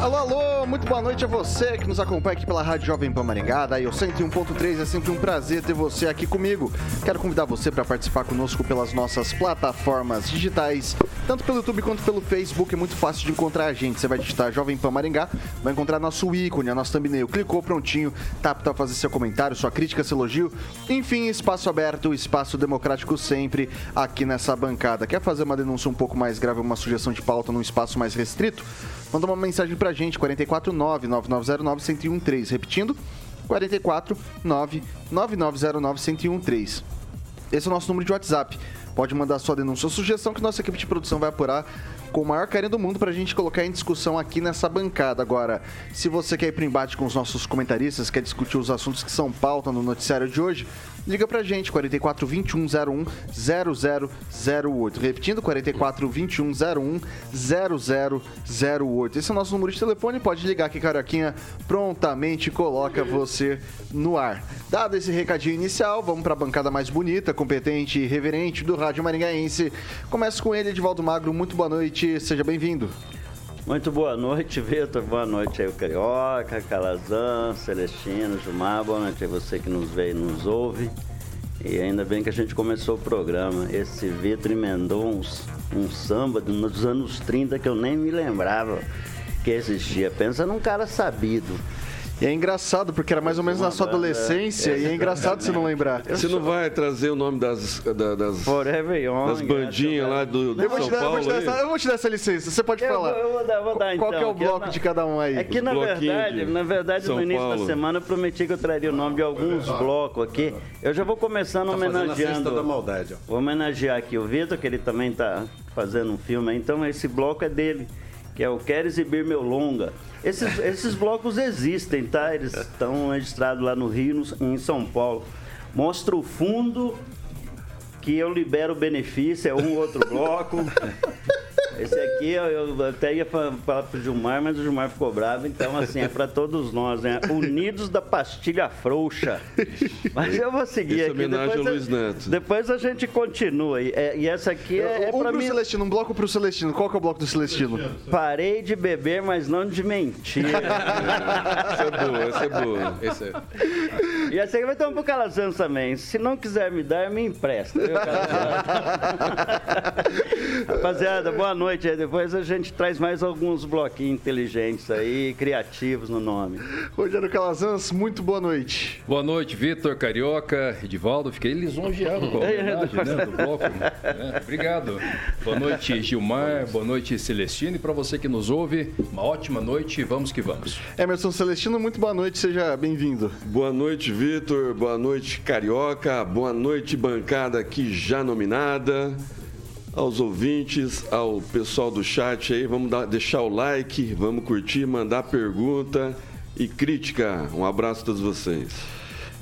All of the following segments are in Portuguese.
Alô, alô, muito boa noite a você que nos acompanha aqui pela Rádio Jovem Pan Maringá. Daí o 101.3 é sempre um prazer ter você aqui comigo. Quero convidar você para participar conosco pelas nossas plataformas digitais, tanto pelo YouTube quanto pelo Facebook. É muito fácil de encontrar a gente. Você vai digitar Jovem Pan Maringá, vai encontrar nosso ícone, a nossa thumbnail. Clicou, prontinho, tá apto a fazer seu comentário, sua crítica, seu elogio. Enfim, espaço aberto, espaço democrático sempre aqui nessa bancada. Quer fazer uma denúncia um pouco mais grave, uma sugestão de pauta num espaço mais restrito? Manda uma mensagem pra gente, 449-9909-1013. Repetindo, 449-9909-1013. Esse é o nosso número de WhatsApp. Pode mandar sua denúncia ou sugestão que nossa equipe de produção vai apurar com o maior carinho do mundo para a gente colocar em discussão aqui nessa bancada. Agora, se você quer ir para embate com os nossos comentaristas, quer discutir os assuntos que são pauta no noticiário de hoje, liga pra gente, 44 21 01 0008. Repetindo, 44 21 01 0008. Esse é o nosso número de telefone, pode ligar que Carioquinha prontamente coloca você no ar. Dado esse recadinho inicial, vamos para a bancada mais bonita, competente e reverente do Rádio Maringaense. Começa com ele, Edivaldo Magro. Muito boa noite, seja bem-vindo. Muito boa noite, Vitor. Boa noite aí, o Carioca, Calazan, Celestino, Gilmar. Boa noite aí, você que nos vê e nos ouve. E ainda bem que a gente começou o programa. Esse Vitor emendou uns, um samba dos anos 30 que eu nem me lembrava que existia. Pensa num cara sabido. E é engraçado, porque era mais ou menos na sua adolescência, e é engraçado você não lembrar. Você não vai trazer o nome das, das, das, Forever Young, das bandinhas lá do, do eu vou, São dar, Paulo? eu, vou essa, eu vou, te dar essa, licença, você pode eu falar. Vou, eu vou dar, vou dar, Qual então, é o bloco na, de cada um aí? É que na verdade, na verdade no início Paulo. da semana eu prometi que eu traria o nome de alguns blocos aqui. Eu já vou começando tá homenageando. Da maldade, ó. Vou homenagear aqui o Vitor, que ele também está fazendo um filme. Então esse bloco é dele, que é o Quer Exibir Meu Longa. Esses, esses blocos existem, tá? Eles estão registrados lá no Rio, em São Paulo. Mostra o fundo que eu libero benefício, é um outro bloco. Esse aqui eu, eu até ia falar pro Gilmar, mas o Gilmar ficou bravo, então assim, é para todos nós, né? Unidos da pastilha frouxa. Mas eu vou seguir Esse aqui. homenagem depois ao a- Luiz Neto. Depois a gente continua. E, é- e essa aqui é, é um para pro mim. Celestino, um bloco pro Celestino. Qual que é o bloco do Celestino? Parei de beber, mas não de mentir. Essa é boa, essa é boa. Esse é... E essa aqui vai ter um pro Calazans também. Se não quiser me dar, me empresta. Viu? Rapaziada, boa noite. aí. Depois a gente traz mais alguns bloquinhos inteligentes aí, criativos no nome. Rogério Calazans, muito boa noite. Boa noite, Vitor, Carioca, Edivaldo. Fiquei lisonjeado com a homenagem né, do bloco. né? Obrigado. Boa noite, Gilmar. Boa noite, Celestino. E para você que nos ouve, uma ótima noite. Vamos que vamos. Emerson Celestino, muito boa noite, seja bem-vindo. Boa noite, Vitor. Boa noite, Carioca. Boa noite, bancada aqui já nominada. Aos ouvintes, ao pessoal do chat aí, vamos dar- deixar o like, vamos curtir, mandar pergunta e crítica. Um abraço a todos vocês.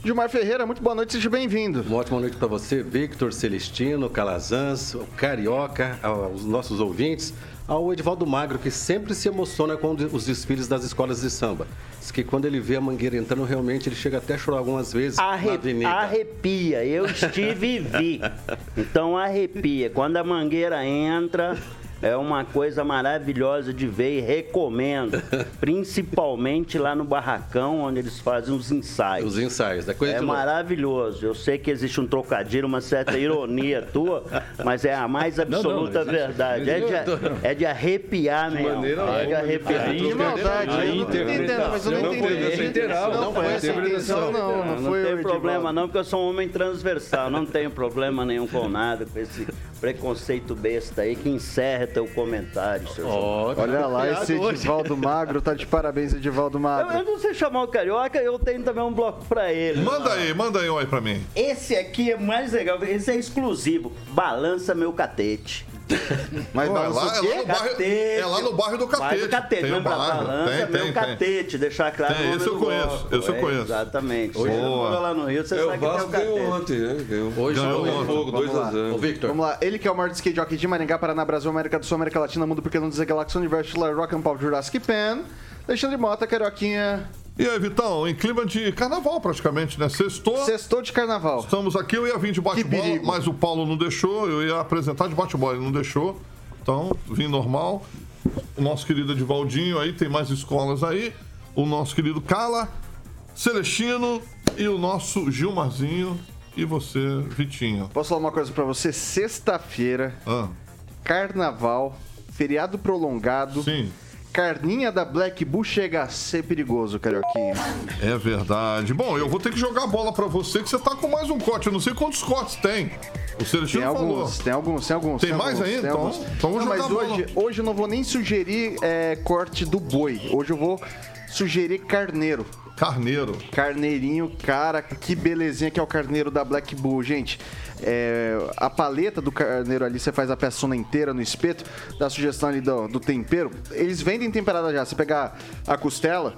Gilmar Ferreira, muito boa noite, seja bem-vindo. Uma ótima noite para você, Victor, Celestino, Calazans, o Carioca, aos nossos ouvintes, ao Edivaldo Magro, que sempre se emociona com os desfiles das escolas de samba. Diz que quando ele vê a mangueira entrando, realmente ele chega até a chorar algumas vezes Arre- arrepia, eu estive e vi. Então arrepia. Quando a mangueira entra, É uma coisa maravilhosa de ver e recomendo. Principalmente lá no barracão, onde eles fazem os ensaios. Os ensaios, da coisa É de maravilhoso. Eu sei que existe um trocadilho, uma certa ironia tua, mas é a mais absoluta existe. verdade. É de, é de arrepiar mesmo. maneira É de arrepiar. De maldade, A eu não tô entendendo, mas eu não interpretação entendi. foi essa literal, Não foi essa a intenção, não. Não, Não foi tem o problema não, porque eu sou um homem transversal. Não tenho problema nenhum com nada, com esse preconceito besta aí que encerra teu comentário, seu tá Olha lá, esse. Edivaldo Magro tá de parabéns, Edivaldo Eu, Magro. eu não sei chamar o Carioca, eu tenho também um bloco pra ele. Manda aí, manda aí um aí pra mim. Esse aqui é mais legal, esse é exclusivo. Balança meu catete. Mas Pô, é, lá, o é, lá no bairro, é lá no bairro do Bairro Catete. do Catete, Tem um bairro. Balança Tem, meu tem, tem. catete, deixar claro Tem, o eu conheço, esse eu É, conheço. Exatamente. Hoje- Boa. mora lá no Rio, você É, o sabe que tem o catete. ontem, né? Ganhou. Hoje Ganhou ontem. Fogo, Vamos lá. 2x0. Ô, Victor. Vamos lá, ele que é o maior skate jockey de Maringá, Paraná, Brasil, América do Sul, América Latina, Mundo Porque Não Dizer Galáxia, Universo, Rock and Pop, Jurassic Pan, Alexandre Mota, Carioquinha, E aí, Vitão, em clima de carnaval praticamente, né? Sextou. sextou de carnaval. Estamos aqui, eu ia vir de bate-bola, mas o Paulo não deixou, eu ia apresentar de bate-bola, ele não deixou. Então, vim normal. O nosso querido Edivaldinho aí, tem mais escolas aí. O nosso querido Cala, Celestino e o nosso Gilmarzinho. E você, Vitinho. Posso falar uma coisa pra você? Sexta-feira, Ah, carnaval, feriado prolongado, sim, carninha da Black Bull chega a ser perigoso, Carioquinha. é verdade. Bom, eu vou ter que jogar a bola pra você, que você tá com mais um corte. Eu não sei quantos cortes tem. O Celestino Tem falou. alguns, tem alguns, tem alguns. Tem mais alguns, aí? tem Então- alguns. então vou Não, jogar mas hoje, hoje eu não vou nem sugerir é, corte do boi. Hoje eu vou sugerir carneiro. Carneiro. Carneirinho, cara, que belezinha que é o carneiro da Black Bull, gente. É, a paleta do carneiro ali, você faz a peçona inteira no espeto, dá sugestão ali do, do tempero. Eles vendem temperada já. Você pegar a costela,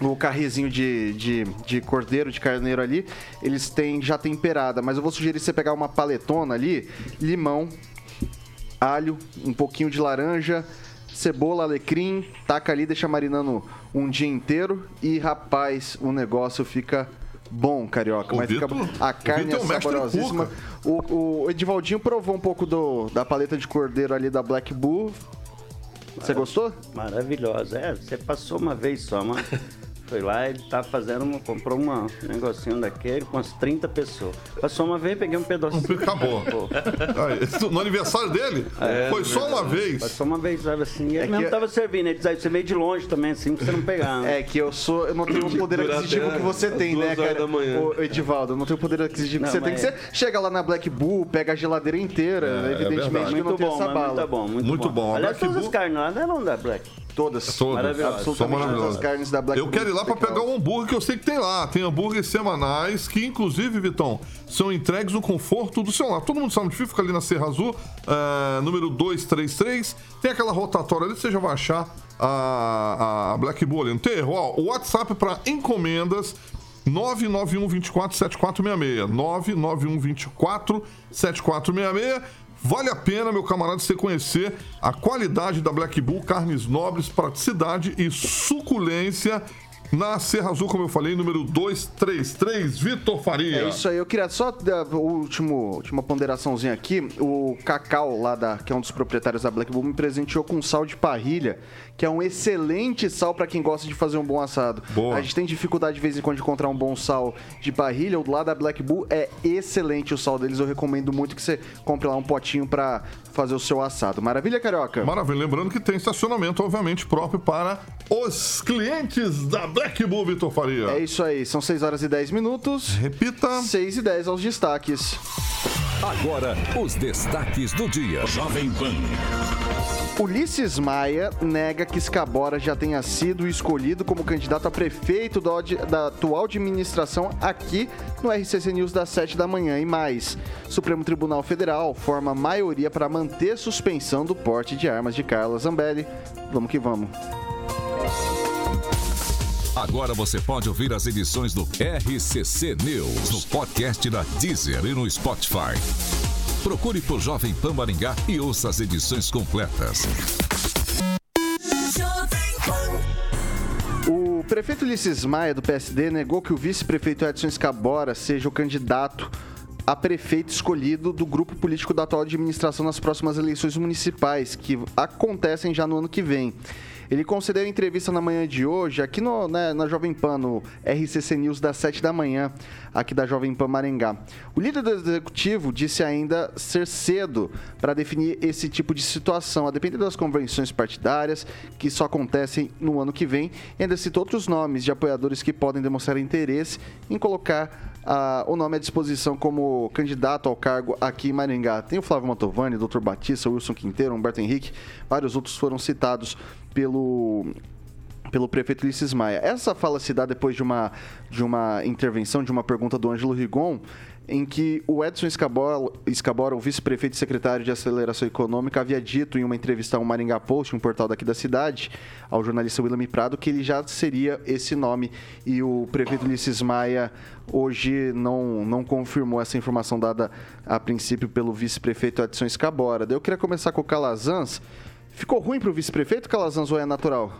o carrezinho de, de, de cordeiro, de carneiro ali, eles têm já temperada. Mas eu vou sugerir você pegar uma paletona ali, limão, alho, um pouquinho de laranja, cebola, alecrim, taca ali, deixa marinando um dia inteiro e rapaz, o negócio fica bom, carioca. O mas fica Vitor- a o carne é é mestre saborosíssima. O, o Edivaldinho provou um pouco do, da paleta de cordeiro ali da Black Bull. Você gostou? Maravilhosa. É, você passou uma vez só, mas foi lá, ele tá fazendo, uma, comprou uma, um negocinho daquele com umas 30 pessoas. Passou uma vez, peguei um pedacinho. Acabou. Aí, no aniversário dele, foi só uma vez. Passou uma vez, sabe assim, e ele É que mesmo eu- tava servindo. Ele aí você meio de longe também, assim, pra você não pegar. né? É que eu sou, eu não tenho o poder aquisitivo que você tem, né, cara? da manhã. Ô, Edivaldo, eu não tenho o poder aquisitivo Não, que você tem. Que você chega lá na Black Bull, pega a geladeira inteira, É, é evidentemente que não muito tem bom, essa bala. muito bom, muito, Muito bom. A Aliás, todas as Bull- carnes lá não da Black. Todas. Todas. Absolutamente todas as carnes da Black Eu quero ir lá pra steakhouse. pegar um hambúrguer que eu sei que tem lá. Tem hambúrgueres semanais que, inclusive, Vitão, são entregues no conforto do seu lar. Todo mundo sabe onde fica, fica ali na Serra Azul, eh, número 233. Tem aquela rotatória ali, você já vai achar a, a Black Bull ali. Não tem erro. Ó, o WhatsApp para encomendas 991 24 7466. 991 24 7466. Vale a pena, meu camarada, você conhecer a qualidade da Black Bull, carnes nobres, praticidade e suculência na Serra Azul, como eu falei, número 233, Vitor Faria. É isso aí, eu queria só dar o último, última ponderaçãozinha aqui. O Cacau, lá da, que é um dos proprietários da Black Bull, me presenteou com sal de parrilha, que é um excelente sal para quem gosta de fazer um bom assado. Boa. A gente tem dificuldade de vez em quando de encontrar um bom sal de parrilha. O lá da Black Bull é excelente o sal deles. Eu recomendo muito que você compre lá um potinho para fazer o seu assado. Maravilha, Carioca? Maravilha, lembrando que tem estacionamento, obviamente, próprio para os clientes da Black Bull, Vitor Faria. É isso aí, são 6 horas e 10 minutos. Repita. 6 e 10 aos destaques. Agora, os destaques do dia. Jovem Pan. Ulisses Maia nega que Scabora já tenha sido escolhido como candidato a prefeito da, da atual administração aqui no RCC News das 7 da manhã e mais. Supremo Tribunal Federal forma maioria para manter suspensão do porte de armas de Carla Zambelli. Vamos que vamos. Agora você pode ouvir as edições do RCC News no podcast da Deezer e no Spotify. Procure por Jovem Pan Maringá e ouça as edições completas. O prefeito Ulisses Maia, do PSD, negou que o vice-prefeito Edson Scabora seja o candidato a prefeito escolhido do grupo político da atual administração nas próximas eleições municipais, que acontecem já no ano que vem. Ele concedeu entrevista na manhã de hoje, aqui no, né, na Jovem Pan, no RCC News, das 7 da manhã, aqui da Jovem Pan Maringá. O líder do executivo disse ainda ser cedo para definir esse tipo de situação, a depender das convenções partidárias, que só acontecem no ano que vem. E ainda citou outros nomes de apoiadores que podem demonstrar interesse em colocar uh, o nome à disposição como candidato ao cargo aqui em Maringá. Tem o Flávio Mantovani, Dr. Batista, Wilson Quinteiro, Humberto Henrique, vários outros foram citados pelo pelo prefeito Ulisses Maia. Essa fala se dá depois de uma, de uma intervenção, de uma pergunta do Ângelo Rigon, em que o Edson Escabora, o vice-prefeito e secretário de Aceleração Econômica, havia dito em uma entrevista ao Maringá Post, um portal daqui da cidade, ao jornalista William Prado, que ele já seria esse nome. E o prefeito Ulisses Maia hoje não, não confirmou essa informação dada a princípio pelo vice-prefeito Edson Escabora. Eu queria começar com o Calazans. Ficou ruim para o vice-prefeito, Calazans, ou é natural?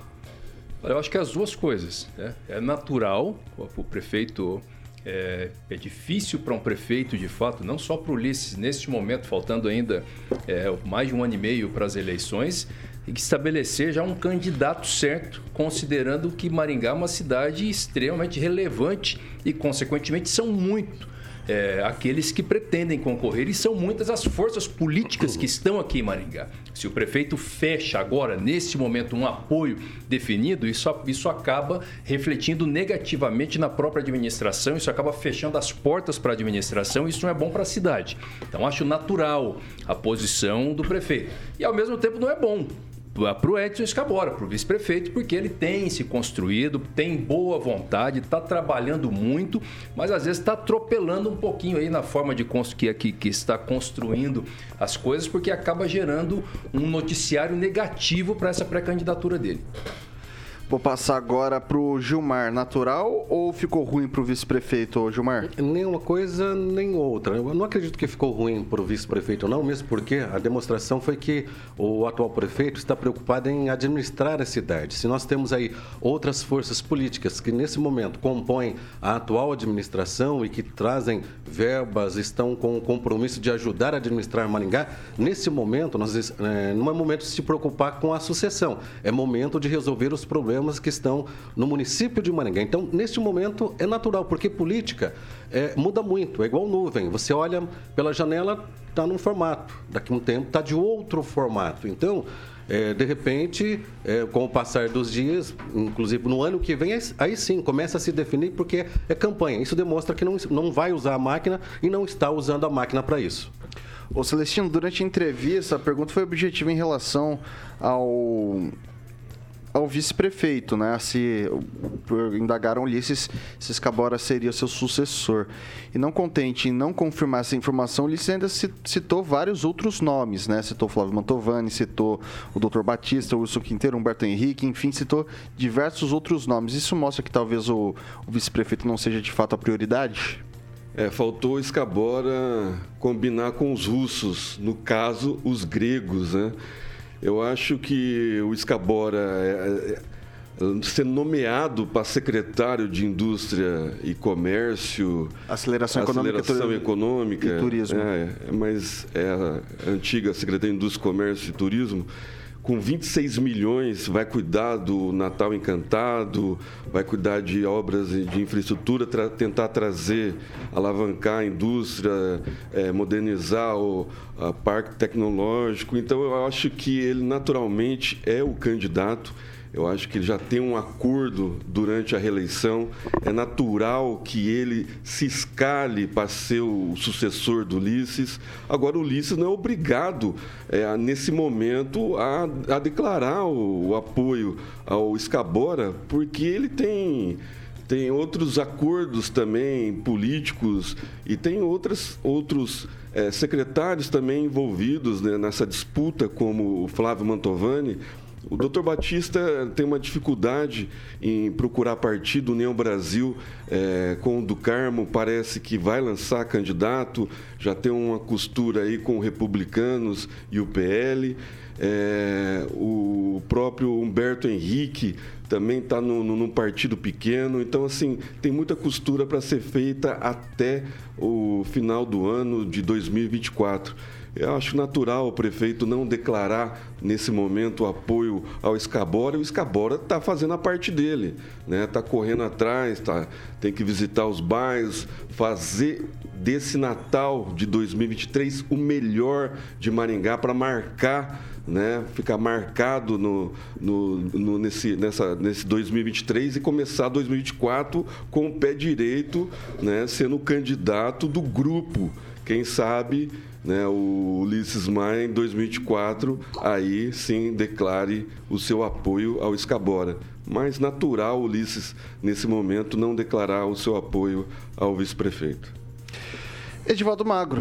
Eu acho que é as duas coisas. Né? É natural o prefeito. É, é difícil para um prefeito, de fato, não só para o Ulisses, neste momento, faltando ainda é, mais de um ano e meio para as eleições, e que estabelecer já um candidato certo, considerando que Maringá é uma cidade extremamente relevante e, consequentemente, são muito é, aqueles que pretendem concorrer e são muitas as forças políticas que estão aqui em Maringá. Se o prefeito fecha agora, nesse momento, um apoio definido, isso, isso acaba refletindo negativamente na própria administração, isso acaba fechando as portas para a administração, isso não é bom para a cidade. Então, acho natural a posição do prefeito. E, ao mesmo tempo, não é bom para o Edson Escabora, para o vice-prefeito, porque ele tem se construído, tem boa vontade, está trabalhando muito, mas às vezes está atropelando um pouquinho aí na forma de que, que, que está construindo as coisas, porque acaba gerando um noticiário negativo para essa pré-candidatura dele. Vou passar agora pro Gilmar. Natural ou ficou ruim pro vice-prefeito, Gilmar? Nem uma coisa, nem outra. Eu não acredito que ficou ruim pro vice-prefeito, não, mesmo porque a demonstração foi que o atual prefeito está preocupado em administrar a cidade. Se nós temos aí outras forças políticas que nesse momento compõem a atual administração e que trazem verbas, estão com o compromisso de ajudar a administrar Maringá, nesse momento nós, é, não é momento de se preocupar com a sucessão, é momento de resolver os problemas problemas que estão no município de Maringá. Então, neste momento, é natural, porque política é, muda muito, é igual nuvem. Você olha pela janela, está num formato, daqui a um tempo está de outro formato. Então, é, de repente, é, com o passar dos dias, inclusive no ano que vem, aí sim começa a se definir porque é campanha. Isso demonstra que não, não vai usar a máquina e não está usando a máquina para isso. Ô Celestino, durante a entrevista, a pergunta foi objetiva em relação ao ao vice-prefeito, né? Se indagaram Ulisses se Escabora seria seu sucessor. E não contente em não confirmar essa informação, Ulisses ainda citou vários outros nomes, né? Citou Flávio Mantovani, citou o Dr. Batista, o Wilson Quinteiro, Humberto Henrique, enfim, citou diversos outros nomes. Isso mostra que talvez o, o vice-prefeito não seja de fato a prioridade? É, faltou Escabora combinar com os russos, no caso, os gregos, né? Eu acho que o Escabora é, é, ser nomeado para secretário de Indústria e Comércio, Aceleração, aceleração econômica, econômica. E Turismo. É, mas é a antiga Secretaria de Indústria, Comércio e Turismo com 26 milhões, vai cuidar do Natal Encantado, vai cuidar de obras de infraestrutura, tra tentar trazer, alavancar a indústria, é, modernizar o parque tecnológico. Então, eu acho que ele naturalmente é o candidato eu acho que ele já tem um acordo durante a reeleição. É natural que ele se escale para ser o sucessor do Ulisses. Agora, o Ulisses não é obrigado, é, nesse momento, a, a declarar o, o apoio ao Escabora, porque ele tem tem outros acordos também políticos e tem outras, outros é, secretários também envolvidos né, nessa disputa, como o Flávio Mantovani. O doutor Batista tem uma dificuldade em procurar partido. União Brasil, é, com o do Carmo, parece que vai lançar candidato, já tem uma costura aí com republicanos e o PL. É, o próprio Humberto Henrique também está num partido pequeno. Então, assim, tem muita costura para ser feita até o final do ano de 2024. Eu acho natural o prefeito não declarar nesse momento apoio ao Escabora. O Escabora está fazendo a parte dele, né? Está correndo atrás, tá, tem que visitar os bairros, fazer desse Natal de 2023 o melhor de Maringá para marcar né, ficar marcado no, no, no, nesse, nessa, nesse 2023 e começar 2024 com o pé direito, né, sendo candidato do grupo. Quem sabe né, o Ulisses Maia em 2024 aí sim declare o seu apoio ao Escabora. Mas natural Ulisses, nesse momento, não declarar o seu apoio ao vice-prefeito. Edivaldo Magro,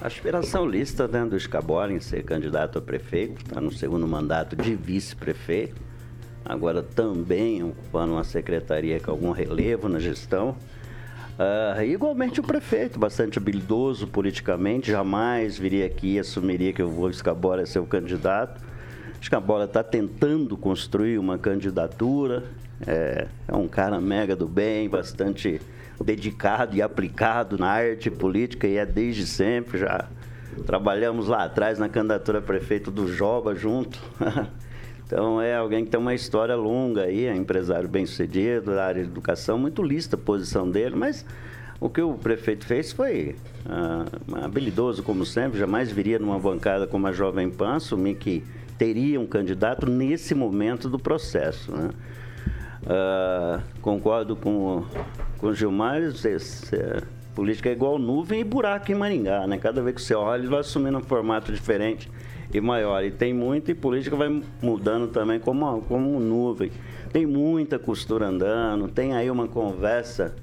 aspiração lista né, do Escabora em ser candidato a prefeito, está no segundo mandato de vice-prefeito, agora também ocupando uma secretaria com algum relevo na gestão. Uh, igualmente o prefeito, bastante habilidoso politicamente, jamais viria aqui e assumiria que o Escabora ser o candidato. Escabora está tentando construir uma candidatura, é, é um cara mega do bem, bastante dedicado e aplicado na arte política e é desde sempre. Já trabalhamos lá atrás na candidatura a prefeito do Joba junto. Então é alguém que tem uma história longa aí, é empresário bem sucedido da área de educação, muito lista a posição dele, mas o que o prefeito fez foi ah, habilidoso, como sempre, jamais viria numa bancada como a Jovem Pan assumir que teria um candidato nesse momento do processo. Né? Ah, concordo com, com o Gilmar, política é igual nuvem e buraco em Maringá, né? Cada vez que você olha, ele vai assumindo um formato diferente e maior. E tem muito, e política vai mudando também como, como nuvem. Tem muita costura andando, tem aí uma conversa,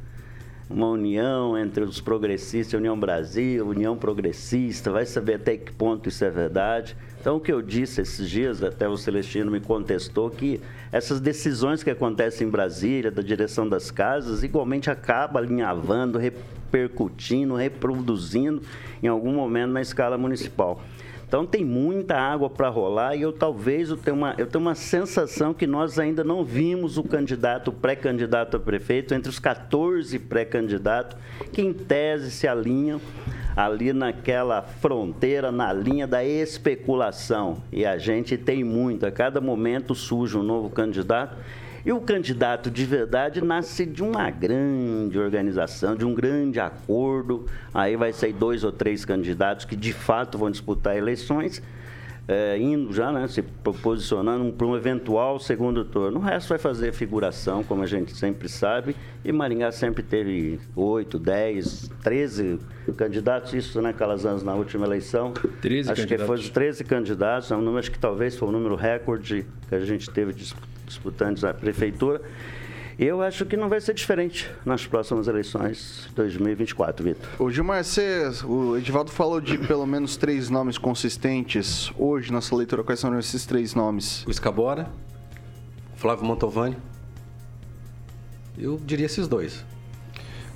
uma união entre os progressistas, União Brasil, União Progressista, vai saber até que ponto isso é verdade. Então, o que eu disse esses dias, até o Celestino me contestou, que essas decisões que acontecem em Brasília, da direção das casas, igualmente acaba alinhavando, repercutindo, reproduzindo em algum momento na escala municipal. Então tem muita água para rolar e eu talvez eu tenha, uma, eu tenho uma sensação que nós ainda não vimos o candidato, o pré-candidato a prefeito, entre os 14 pré-candidatos, que em tese se alinham ali naquela fronteira, na linha da especulação. E a gente tem muito, a cada momento surge um novo candidato e o candidato de verdade nasce de uma grande organização, de um grande acordo. Aí vai sair dois ou três candidatos que de fato vão disputar eleições. É, indo já, né, se posicionando para um eventual segundo turno. O resto vai fazer figuração, como a gente sempre sabe, e Maringá sempre teve 8, 10, 13 candidatos, isso, né, Calazans, na última eleição. 13 acho candidatos. que foi 13 candidatos, é um número, acho que talvez foi o número recorde que a gente teve disputado disputantes à prefeitura. Eu acho que não vai ser diferente nas próximas eleições de 2024, Vitor. O Gilmar, você, o Edivaldo falou de pelo menos três nomes consistentes. Hoje, nossa leitura, quais são esses três nomes? O Escabora, Flávio Montovani. Eu diria esses dois.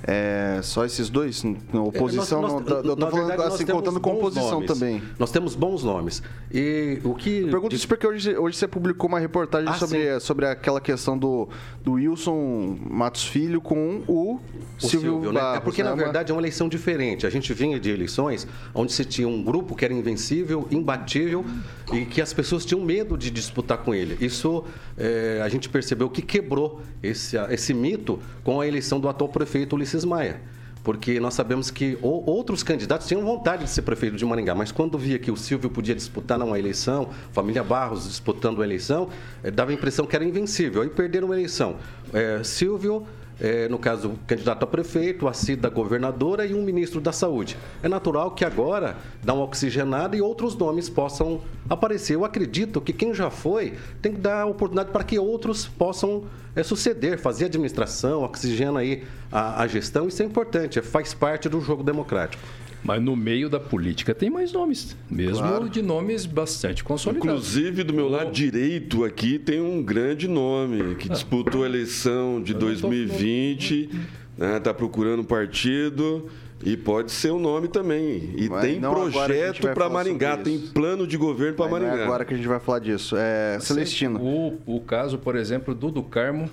É, só esses dois? Na oposição, é, nós, nós, não, eu tô falando assim, contando com oposição nomes. também. Nós temos bons nomes. E o que. Pergunto isso porque hoje, hoje você publicou uma reportagem ah, sobre, sobre aquela questão do, do Wilson Matos Filho com o, o Silvio, Silvio né? É porque, né? na verdade, é uma eleição diferente. A gente vinha de eleições onde se tinha um grupo que era invencível, imbatível e que as pessoas tinham medo de disputar com ele. Isso é, a gente percebeu que quebrou esse, esse mito com a eleição do atual prefeito Ulisses Ulisses Maia. Porque nós sabemos que outros candidatos tinham vontade de ser prefeito de Maringá, mas quando via que o Silvio podia disputar numa eleição, família Barros disputando a eleição, eh, dava a impressão que era invencível. Aí perderam a eleição. É, Silvio é, no caso, o candidato a prefeito, a Cida governadora e um ministro da Saúde. É natural que agora dá uma oxigenada e outros nomes possam aparecer. Eu acredito que quem já foi tem que dar oportunidade para que outros possam é, suceder, fazer administração, oxigena aí a, a gestão. Isso é importante, faz parte do jogo democrático. Mas no meio da política tem mais nomes, mesmo claro. de nomes bastante consolidados. Inclusive, do meu lado direito aqui tem um grande nome que ah. disputou a eleição de 2020, está né, tá procurando partido E pode ser o nome também. E Mas tem projeto para Maringá, tem plano de governo para não Maringá. é agora que a gente vai falar disso. É, Celestino, O, o caso, por exemplo, do do Carmo.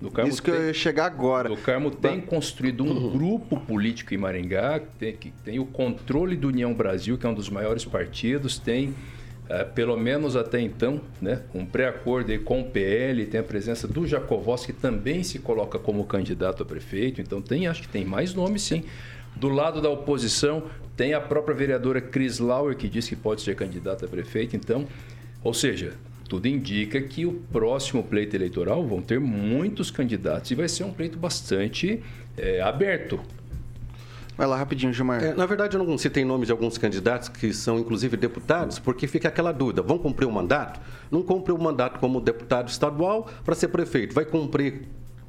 Do Carmo isso que eu tem- ia chegar agora. O Carmo tem construído um grupo político em Maringá, que tem, que tem o controle do União Brasil, que é um dos maiores partidos, tem, eh, pelo menos até então, né, um pré-acordo com o PL, tem a presença do Jacovós, que também se coloca como candidato a prefeito, então tem, acho que tem mais nomes sim. Do lado da oposição, tem a própria vereadora Cris Lauer, que diz que pode ser candidata a prefeito, então, ou seja, tudo indica que o próximo pleito eleitoral vão ter muitos candidatos e vai ser um pleito bastante eh, aberto. Vai lá rapidinho, Gilmar. É, na verdade, eu não citei nomes de alguns candidatos que são, inclusive, deputados, porque fica aquela dúvida: vão cumprir o mandato? Não cumpre o mandato como deputado estadual para ser prefeito. Vai cumprir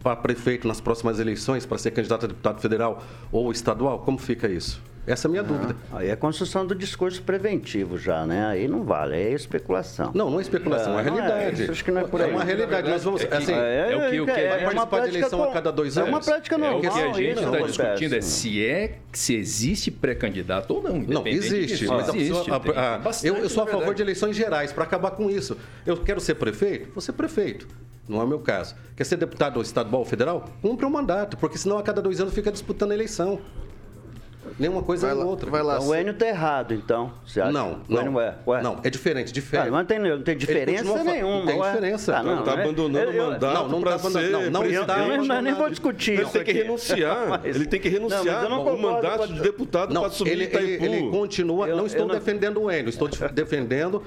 para prefeito nas próximas eleições, para ser candidato a deputado federal ou estadual? Como fica isso? Essa é a minha dúvida. Aí é construção do discurso preventivo já, né? Aí não vale, é especulação. Não, não é especulação, é, É, não é, realidade. isso acho que não é por aí. uma realidade. Nós vamos. É que- assim, é o que- o que- vai é participar de eleição a com- cada dois É anos? uma prática É o normal. que a gente está acontece. discutindo é se é se existe pré-candidato ou não. Não, existe. disso. Mas a existe. pessoa- a- tem a- bastante, eu, eu sou a favor de eleições gerais para acabar com isso. Eu quero ser prefeito? Vou ser prefeito. Não é o meu caso. Quer ser deputado estadual ou federal? Cumpre o mandato, porque senão a cada dois anos fica disputando a eleição. Nenhuma coisa Vai nem lá, outra. vai lá. Então, o Enio tá errado, então. Você acha? Não, O Enio não. é. Ué. Não, é diferente. Ah, Difere. mas não tem, não tem diferença fa- nenhuma. tem ué. diferença. Ah, Não, tá é- abandonando eu- o mandato não, não para tá abandonando- ser não, não está Eu nem, nem vou discutir Ele isso tem que renunciar. Mas- Ele tem que Não, renunciar não o mandato de deputado Não, para assumir ele, ele, Itaipu. ele continua. Eu- não estou não- defendendo o Enio, estou def- defendendo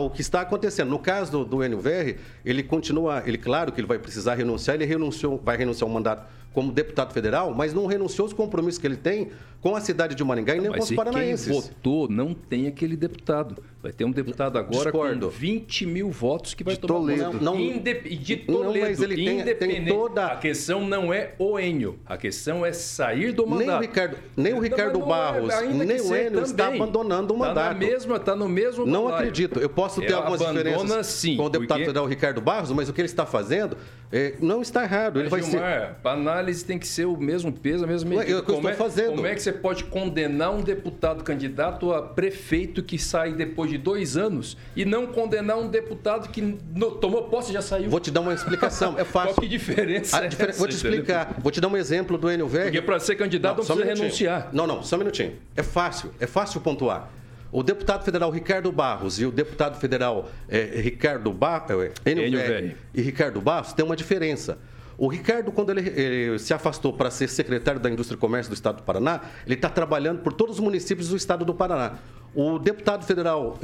o que está acontecendo. No caso do, do Enio Verri, ele continua. Ele, claro que ele vai precisar renunciar, ele renunciou, vai renunciar ao mandato como deputado federal, mas não renunciou aos compromissos que ele tem com a cidade de Maringá e nem com os e quem paranaenses. votou não tem aquele deputado. Vai ter um deputado agora Discordo. com 20 mil votos que vai De tomar Toledo. Não, não- Indep- de Não, Toledo. mas ele tem- tem toda- A questão não é o Enio. A questão é sair do mandato. Nem o Ricardo, nem o Ricardo não é, Barros, ainda nem o Enio está abandonando o Tá mandato. mesma, tá no mesmo Não acredito. Eu posso ter É, algumas diferenças sim, com o deputado porque- federal Ricardo Barros, mas o que ele está fazendo é, não está errado. Ele vai Mas, ser. Gilmar, a análise tem que ser o mesmo peso, a mesma medida. é que eu como, é, fazendo. como é que você pode condenar um deputado candidato a prefeito que sai depois de dois anos e não condenar um deputado que no- tomou posse e já saiu? Vou te dar uma explicação. É fácil. Qual que diferença A é diferen- essa, Vou te explicar. Vou te dar um exemplo do Enio Verri. Porque para ser candidato não, um precisa minutinho. renunciar. Não, não, só um minutinho. É fácil, é fácil pontuar. O deputado federal Ricardo Barros e o deputado federal eh, Ricardo Barros, Enio Enio Verri Verri. e Ricardo Barros tem uma diferença. O Ricardo, quando ele, ele se afastou para ser secretário da Indústria e Comércio do Estado do Paraná, ele está trabalhando por todos os municípios do Estado do Paraná. O deputado federal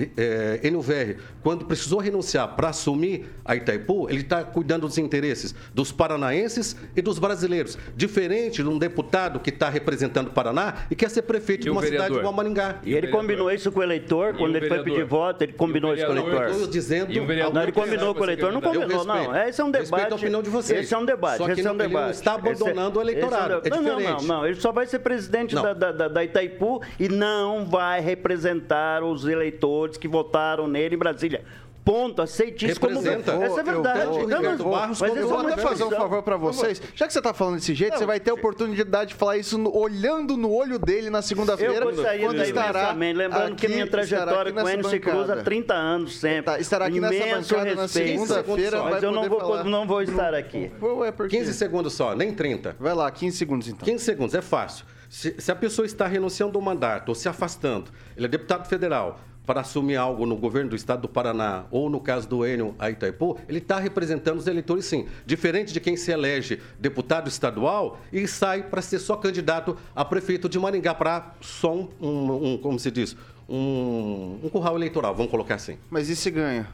Enio Verri, quando precisou renunciar para assumir a Itaipu, ele está cuidando dos interesses dos paranaenses e dos brasileiros. Diferente de um deputado que está representando o Paraná e quer ser prefeito E de o uma cidade igual Maringá. E ele vereador? combinou isso com o eleitor, quando o ele foi pedir voto, ele combinou o isso com o vereador? Eu eleitor. estou dizendo. O Não, ele combinou com o eleitor, não combinou, não. Esse é um Respeito debate. a opinião de vocês. Esse é um debate. Só que esse é um não- ele não está abandonando o Esse é- eleitorado. esse É Não, não, diferente. não, Ele só vai ser presidente Não. da, da, da- da Itaipu e não vai representar os eleitores que votaram nele em Brasília. Ponto. Aceite isso como. Representa. Essa é Eu verdade. Não, não, Ricardo Barros, mas Eu é vou até fazer um favor pra vocês. Já que você tá falando desse jeito, você vai ter a oportunidade de falar isso no- olhando no olho dele na segunda-feira. Eu gostaria quando daí estará lembrando que aqui- minha estará trajetória com o nessa Enio se cruza há bancada. 30 anos sempre. Tá, estará aqui nessa Imenso bancada na respeito. segunda-feira, Mas Mas eu não vou, falar. não vou estar aqui. Ué, por quê? 15 segundos só, nem 30. Vai lá, 15 segundos então. 15 segundos, é fácil. Se, se a pessoa está renunciando do mandato ou se afastando, ele é deputado federal para assumir algo no governo do estado do Paraná ou no caso do Enio a Itaipu, ele está representando os eleitores sim. Diferente de quem se elege deputado estadual e sai para ser só candidato a prefeito de Maringá para só um, um- um- como se diz, um, um curral eleitoral, vamos colocar assim. Mas e se ganha?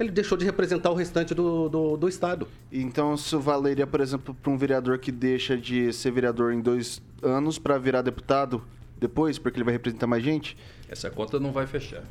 Ele deixou de representar o restante do, do, do estado. Então isso valeria, por exemplo, para um vereador que deixa de ser vereador em dois anos para virar deputado depois, porque ele vai representar mais gente? Essa conta não vai fechar.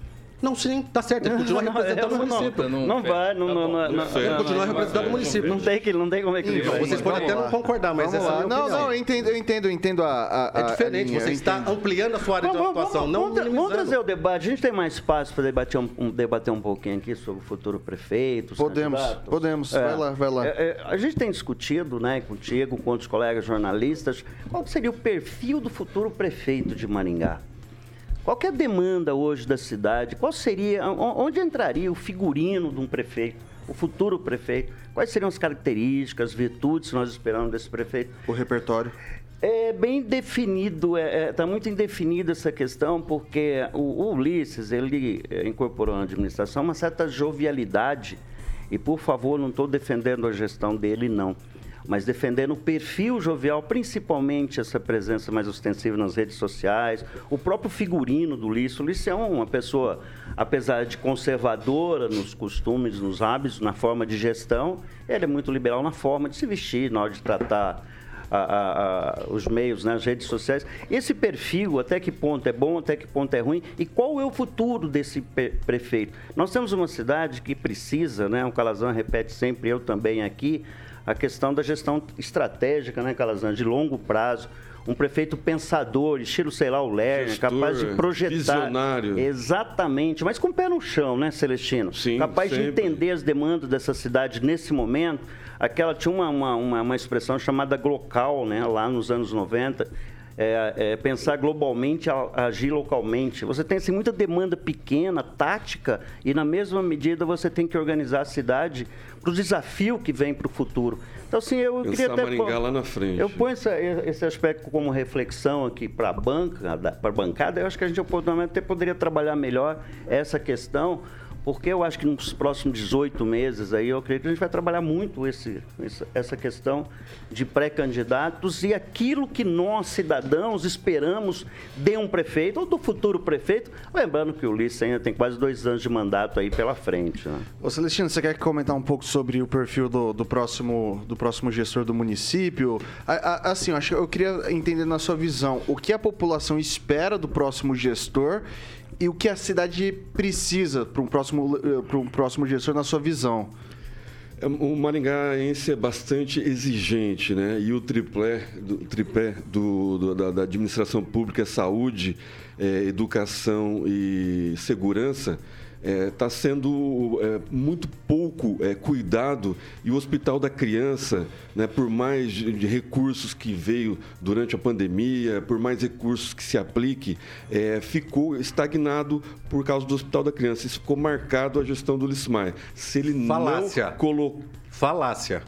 Não, sim, tá certo. Ele continua Não, representando o não, município. Não, não vai, não, não, não, não não. Ele não, continua não, representando o município. não tem que, não tem como equilibrar. Vocês podem até Vamos não concordar, mas Vamos essa é a Não, não, eu entendo, eu entendo, eu entendo a, a, É a- a diferente, linha, você está ampliando a sua área de Vamos, vamos, atuação, não vamos, vamos minimizando. trazer o debate. A gente tem mais espaço para debater um, um- debater um pouquinho aqui sobre o futuro prefeito. os Podemos, candidatos? podemos. Vai lá, vai lá. É, é, a gente tem discutido, né, contigo, com outros colegas jornalistas, qual que seria o perfil do futuro prefeito de Maringá. Qual que é a demanda hoje da cidade? Qual seria, onde entraria o figurino de um prefeito, o futuro prefeito? Quais seriam as características, virtudes que nós esperamos desse prefeito? O repertório. É bem definido, está é, tá muito indefinida essa questão, porque o, o Ulisses, ele é, incorporou na administração uma certa jovialidade, e por favor, não estou defendendo a gestão dele, não, mas defendendo o perfil jovial, principalmente essa presença mais ostensiva nas redes sociais, o próprio figurino do Ulisses. O Ulisses é uma pessoa, apesar de conservadora nos costumes, nos hábitos, na forma de gestão, ele é muito liberal na forma de se vestir, na hora de tratar a- a- a- os meios, né, as redes sociais. Esse perfil, até que ponto é bom, até que ponto é ruim, e qual é o futuro desse prefeito? Nós temos uma cidade que precisa, né, o Calazan repete sempre, eu também aqui, a questão da gestão estratégica, né, Calazan, de longo prazo. Um prefeito pensador, estilo, sei lá, o Lerner, capaz de projetar. visionário. Exatamente, mas com o pé no chão, né, Celestino? Sim, capaz de sempre. entender as demandas dessa cidade nesse momento. Aquela tinha uma, uma, uma, uma expressão chamada glocal, né, lá nos anos 90. É, é, pensar globalmente, agir localmente. Você tem assim, muita demanda pequena, tática, e na mesma medida você tem que organizar a cidade para o desafio que vem para o futuro. Então, assim, eu Pensar queria até. Maringá pôr- lá na frente. Eu ponho essa- esse aspecto como reflexão aqui para a banca, para a bancada. Eu acho que a gente oportunamente até poderia trabalhar melhor essa questão, porque eu acho que nos próximos 18 meses aí, eu acredito que a gente vai trabalhar muito esse, essa questão de pré-candidatos e aquilo que nós, cidadãos, esperamos de um prefeito ou do futuro prefeito. Lembrando que o Ulisses ainda tem quase dois anos de mandato aí pela frente. Né? Ô Celestino, você quer comentar um pouco sobre o perfil do, do próximo, do próximo gestor do município? A- a- assim, eu, acho, eu queria entender na sua visão o que a população espera do próximo gestor e o que a cidade precisa para um próximo, para um próximo gestor na sua visão. É, O maringaense é bastante exigente, né? E o triplé, do, tripé do, do- da, da administração pública, saúde, eh, educação e segurança, está sendo eh, muito pouco eh, cuidado e o Hospital da Criança, né, por mais de, de recursos que veio durante a pandemia, por mais recursos que se aplique, eh, ficou estagnado por causa do Hospital da Criança. Isso ficou marcado a gestão do Lismar. Se ele Falácia. não colocou Falácia.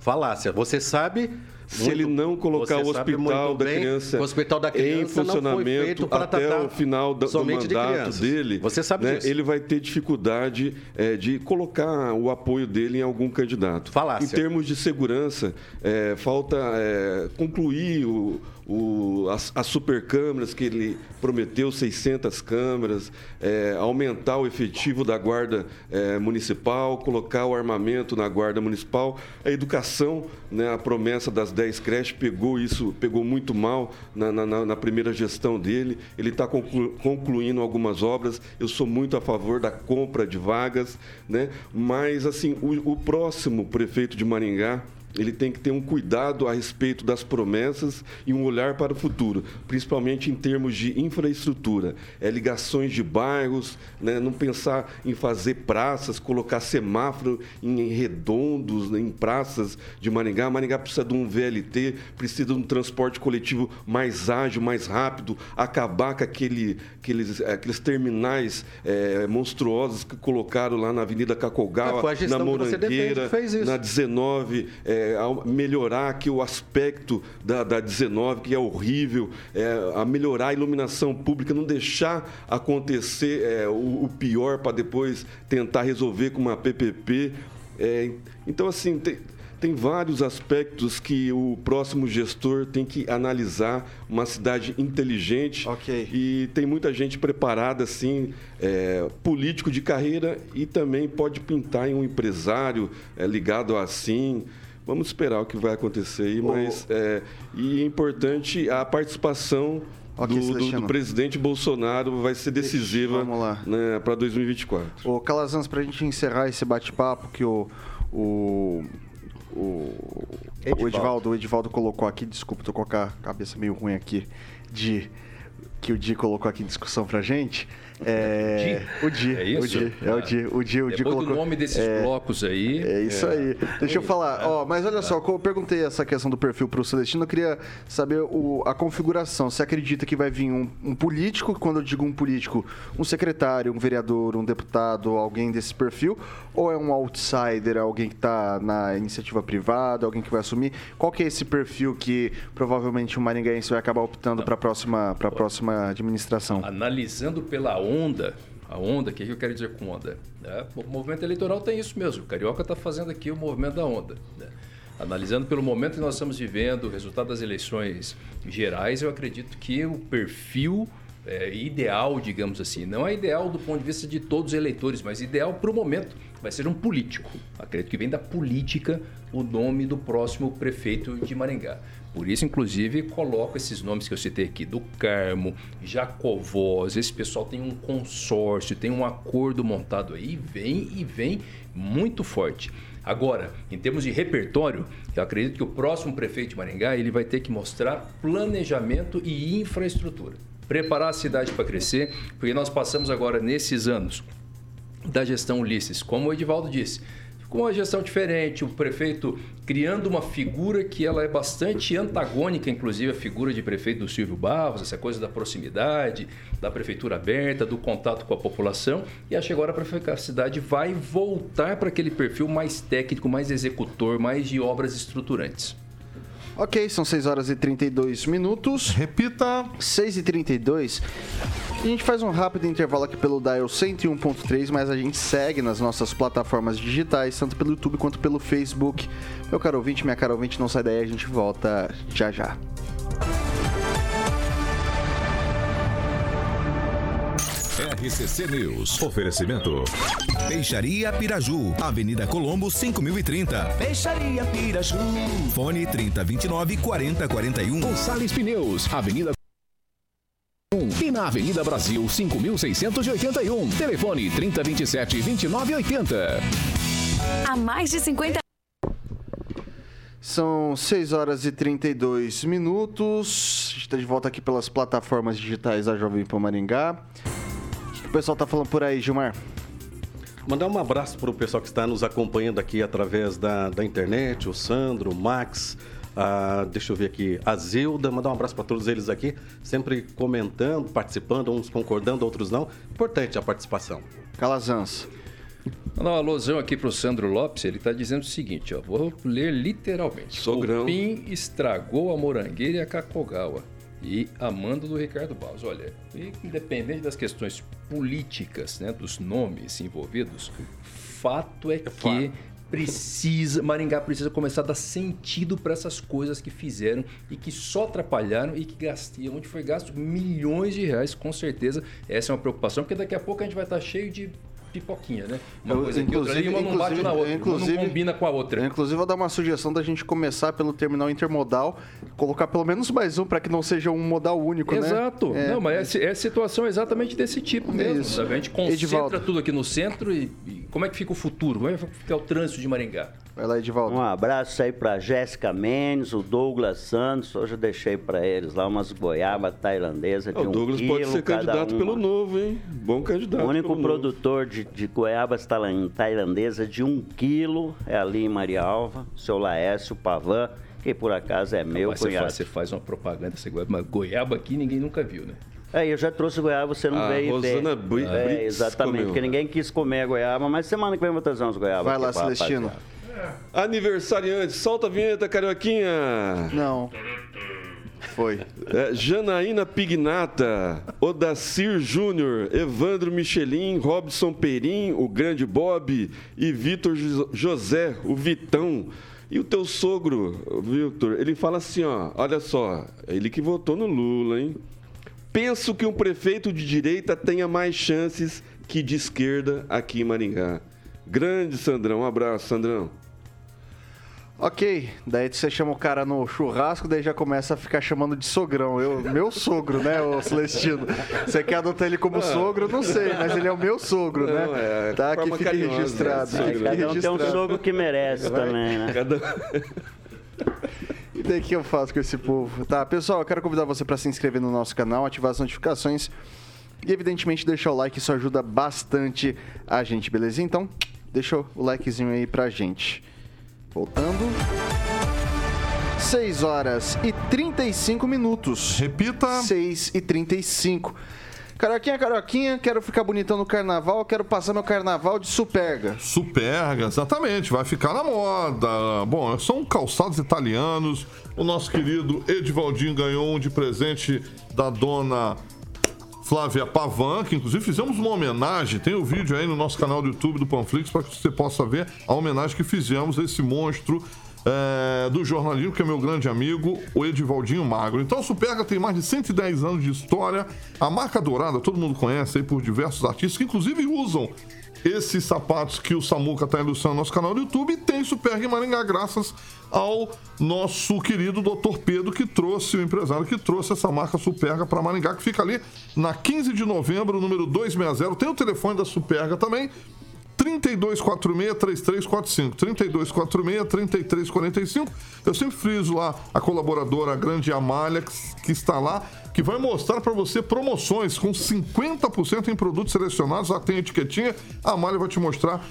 Falácia. Você sabe. Se ele não colocar o hospital da bem criança o hospital da criança em funcionamento até o final do, do de mandato crianças. dele, Você sabe né, disso. ele vai ter dificuldade eh, de colocar o apoio dele em algum candidato. Falácia. Em termos de segurança, eh, falta eh, concluir o, o- as, as super câmeras que ele prometeu, 600 câmeras, eh, aumentar o efetivo da guarda eh, municipal, colocar o armamento na guarda municipal, a educação, né, a promessa das 10 creches pegou isso, pegou muito mal na, na- na- primeira gestão dele. Ele está concluindo algumas obras. Eu sou muito a favor da compra de vagas, né? Mas assim, o, o próximo prefeito de Maringá ele tem que ter um cuidado a respeito das promessas e um olhar para o futuro, principalmente em termos de infraestrutura, é, ligações de bairros, né, não pensar em fazer praças, colocar semáforo em redondos, né, em praças de Maringá. Maringá precisa de um VLT, precisa de um transporte coletivo mais ágil, mais rápido, acabar com aquele, aqueles, aqueles terminais é, monstruosos que colocaram lá na Avenida Cacogal, gestão na Morangueira, na 19, é, ao melhorar aqui o aspecto da, da 19, que é horrível, é, a melhorar a iluminação pública, não deixar acontecer é, o, o pior para depois tentar resolver com uma PPP. É, então, assim, tem, tem vários aspectos que o próximo gestor tem que analisar. Uma cidade inteligente. Ok. E tem muita gente preparada, assim, é, político de carreira e também pode pintar em um empresário é, ligado a assim. Vamos esperar o que vai acontecer aí, mas é, e é importante a participação do, do- do presidente Bolsonaro vai ser decisiva Vamos lá. né, para 2024. Ô, Calazans, pra gente encerrar esse bate-papo que o. O. O, o Edivaldo. Edivaldo, o Edivaldo colocou aqui, desculpa, tô com a ca- cabeça meio ruim aqui, de que o Di colocou aqui em discussão pra gente. É, o Di, É isso? o Di, é o Di, o Di, o Di Depois colocou. do nome desses é, blocos aí. É isso aí. Deixa eu falar. Ó, mas olha só, eu perguntei essa questão do perfil pro Celestino, eu queria saber o- a configuração. Você acredita que vai vir um, um político, quando eu digo um político, um secretário, um vereador, um deputado, alguém desse perfil? Ou é um outsider, alguém que tá na iniciativa privada, alguém que vai assumir? Qual que é esse perfil que provavelmente o maringaense vai acabar optando para a próxima, pra próxima administração? Analisando pela onda, a onda, o que, que eu quero dizer com onda? né? O movimento eleitoral tem isso mesmo. O Carioca está fazendo aqui o movimento da onda. né? Analisando pelo momento que nós estamos vivendo, o resultado das eleições gerais, eu acredito que o perfil é, ideal, digamos assim, não é ideal do ponto de vista de todos os eleitores, mas ideal para o momento, vai ser um político. Acredito que vem da política o nome do próximo prefeito de Maringá. Por isso, inclusive, coloco esses nomes que eu citei aqui, do Carmo, Jacovós, esse pessoal tem um consórcio, tem um acordo montado aí, vem e vem muito forte. Agora, em termos de repertório, eu acredito que o próximo prefeito de Maringá ele vai ter que mostrar planejamento e infraestrutura. Preparar a cidade para crescer, porque nós passamos agora nesses anos da gestão Ulisses, como o Edivaldo disse. Com uma gestão diferente, o prefeito criando uma figura que ela é bastante antagônica, inclusive a figura de prefeito do Silvio Barros, essa coisa da proximidade, da prefeitura aberta, do contato com a população. E acho que agora a cidade vai voltar para aquele perfil mais técnico, mais executor, mais de obras estruturantes. Ok, são 6 horas e 32 minutos. Repita. 6 e 32 A gente faz um rápido intervalo aqui pelo Dial 101.3, mas a gente segue nas nossas plataformas digitais, tanto pelo YouTube quanto pelo Facebook. Meu caro ouvinte, minha cara ouvinte, não sai daí, a gente volta já já. RCC News. Oferecimento. Peixaria Piraju, Avenida Colombo 5030. Peixaria Piraju. Fone 3029 4041. Gonçalves Pneus, Avenida e na Avenida Brasil 5681. Telefone 3027 2980. Há mais de 50 São 6 horas e 32 minutos. A gente está de volta aqui pelas plataformas digitais da Jovem Pan Maringá. O que o pessoal tá falando por aí, Gilmar? Mandar um abraço para o pessoal que está nos acompanhando aqui através da, da internet, o Sandro, o Max, a, deixa eu ver aqui, a Zilda, mandar um abraço para todos eles aqui, sempre comentando, participando, uns concordando, outros não. Importante a participação. Calazans. Mandar uma alusão aqui para o Sandro Lopes, ele está dizendo o seguinte, ó, vou ler literalmente. Sogrão. O PIN estragou a morangueira e a cacogawa. E a manda do Ricardo Barros. Olha, independente das questões políticas, né, dos nomes envolvidos, fato é que fato. Precisa, Maringá precisa começar a dar sentido para essas coisas que fizeram e que só atrapalharam e que gastiam, onde foi gasto milhões de reais, com certeza. Essa é uma preocupação, porque daqui a pouco a gente vai estar cheio de pipoquinha, né? Uma coisa aqui, outra ali, uma não bate na outra, uma não combina com a outra. inclusive, vou dar uma sugestão da gente começar pelo terminal intermodal, colocar pelo menos mais um para que não seja um modal único, né? Exato. É. Não, mas é, é situação exatamente desse tipo mesmo. Isso. sabe? A gente concentra Edivaldo. tudo aqui no centro e, e como é que fica o futuro? Como é que fica o trânsito de Maringá? Vai lá, Edivaldo. Um abraço aí pra Jéssica Mendes, o Douglas Santos. Hoje eu deixei pra eles lá umas goiabas tailandesas de O um Douglas quilo pode ser candidato uma. pelo novo, hein? Bom candidato. O único pelo novo. produtor de, de goiabas tailan- tailandesas de um quilo é ali em Marialva, o seu Laércio Pavan, que por acaso é meu Mas você, cunhado. faz, você faz uma propaganda, essa goiaba, mas goiaba aqui ninguém nunca viu, né? Aí eu já trouxe goiaba, você não A veio Rosana É, exatamente, comeu. porque ninguém quis comer a goiaba, mas semana que vem eu vou trazer umas goiabas. Vai lá, Celestino. Aniversariante, solta a vinheta, Carioquinha. Não. Foi. É, Janaína Pignata, Odacir Júnior, Evandro Michelin, Robson Perim, o grande Bob e Vitor Jo- José, o Vitão. E o teu sogro, Vitor, ele fala assim, ó, olha só, ele que votou no Lula, hein? Penso que um prefeito de direita tenha mais chances que de esquerda aqui em Maringá. Grande Sandrão, um abraço, Sandrão. Ok, daí você chama o cara no churrasco, daí já começa a ficar chamando de sogrão. Eu, meu sogro, né, o Celestino? Você quer adotar ele como sogro? Não sei, mas ele é o meu sogro, né? Não, é, tá, que fique carinhosa, registrado. né? fique Cada um tem um sogro que merece também, né? E daí o que eu faço com esse povo? Tá, pessoal, eu quero convidar você para se inscrever no nosso canal, ativar as notificações e, evidentemente, deixar o like, isso ajuda bastante a gente, beleza? Então, deixa o likezinho aí pra gente. Voltando. 6 horas e 35 minutos. Repita. 6 e 35. Caroquinha, caroquinha, quero ficar bonitão no carnaval, quero passar meu carnaval de superga. Superga, exatamente, vai ficar na moda. Bom, são calçados italianos. O nosso querido Edivaldinho ganhou um de presente da dona Flávia Pavan, que inclusive fizemos uma homenagem. Tem o vídeo aí no nosso canal do YouTube do Panflix para que você possa ver a homenagem que fizemos a esse monstro é, do jornalismo, que é meu grande amigo, o Edivaldinho Magro. Então, a Superga tem mais de 110 anos de história. A marca dourada, todo mundo conhece aí por diversos artistas, que inclusive usam esses sapatos que o Samuca está ilustrando no nosso canal do YouTube. E tem Superga em Maringá, graças ao nosso querido Dr. Pedro, que trouxe, o empresário que trouxe essa marca Superga para Maringá, que fica ali na 15 de novembro, número 260. Tem o telefone da Superga também. 3246-3345. 3246-3345. Eu sempre friso lá a colaboradora a grande Amália, que, que está lá, que vai mostrar para você promoções com 50% em produtos selecionados. Lá tem etiquetinha. A Amália vai te mostrar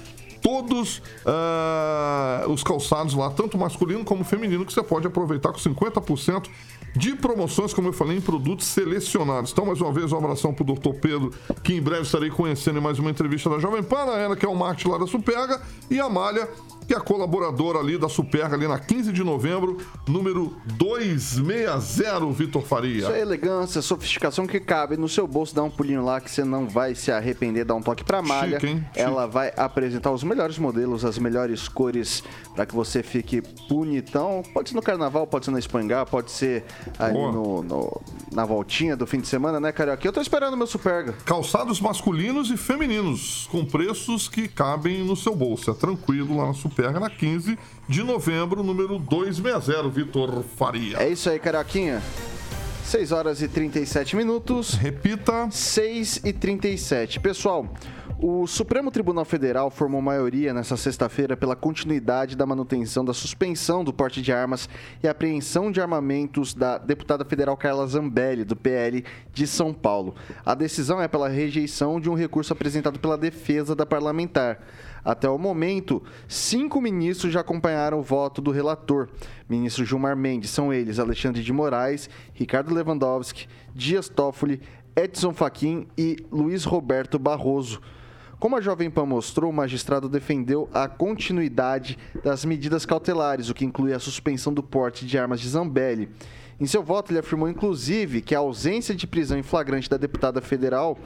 todos ah, os calçados lá, tanto masculino como feminino, que você pode aproveitar com 50% de promoções, como eu falei, em produtos selecionados. Então, mais uma vez, um abração pro Dr. Pedro, que em breve estarei conhecendo em mais uma entrevista da Jovem Pan, a Ana, que é o marketing lá da Superga, e a Malha, que é a colaboradora ali da Superga, ali na 15 de novembro, número 260, Vitor Faria. Isso é elegância, sofisticação que cabe no seu bolso. Dá um pulinho lá que você não vai se arrepender. Dá um toque pra malha. Chique, hein? Ela vai apresentar os melhores modelos, as melhores cores para que você fique bonitão. Pode ser no carnaval, pode ser na Espangá, pode ser ali no, no- na voltinha do fim de semana, né, Carioca? Eu tô esperando meu Superga. Calçados masculinos e femininos, com preços que cabem no seu bolso. É tranquilo lá na Superga, na 15 de novembro, número 260, Vitor Faria. É isso aí, Carioquinha. 6 horas e 37 minutos. Repita. 6 e 37. Pessoal, o Supremo Tribunal Federal formou maioria nesta sexta-feira pela continuidade da manutenção da suspensão do porte de armas e apreensão de armamentos da deputada federal Carla Zambelli, do PL de São Paulo. A decisão é pela rejeição de um recurso apresentado pela defesa da parlamentar. Até o momento, cinco ministros já acompanharam o voto do relator. Ministro Gilmar Mendes, são eles Alexandre de Moraes, Ricardo Lewandowski, Dias Toffoli, Edson Fachin e Luiz Roberto Barroso. Como a Jovem Pan mostrou, o magistrado defendeu a continuidade das medidas cautelares, o que inclui a suspensão do porte de armas de Zambelli. Em seu voto, ele afirmou, inclusive, que a ausência de prisão em flagrante da deputada federal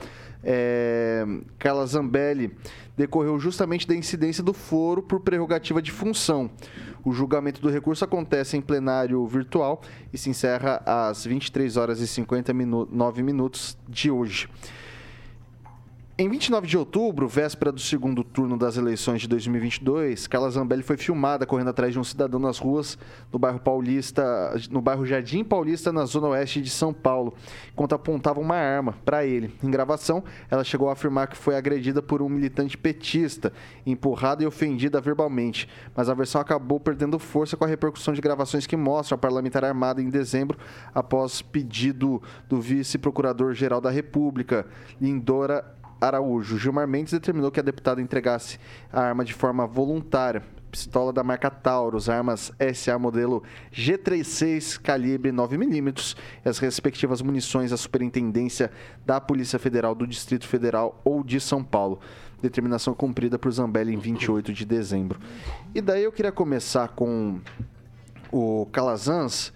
é, Carla Zambelli decorreu justamente da incidência do foro por prerrogativa de função. O julgamento do recurso acontece em plenário virtual e se encerra às 23 horas e 59 minutos de hoje. Em 29 de outubro, véspera do segundo turno das eleições de 2022, Carla Zambelli foi filmada correndo atrás de um cidadão nas ruas no bairro Paulista, no bairro Jardim Paulista, na zona oeste de São Paulo, enquanto apontava uma arma para ele. Em gravação, ela chegou a afirmar que foi agredida por um militante petista, empurrada e ofendida verbalmente, mas a versão acabou perdendo força com a repercussão de gravações que mostram a parlamentar armada em dezembro após pedido do vice-procurador-geral da República, Lindora Araújo. Gilmar Mendes determinou que a deputada entregasse a arma de forma voluntária. Pistola da marca Taurus, armas SA modelo G36 calibre 9mm e as respectivas munições à Superintendência da Polícia Federal do Distrito Federal ou de São Paulo. Determinação cumprida por Zambelli em 28 de dezembro. E daí eu queria começar com o Calazans.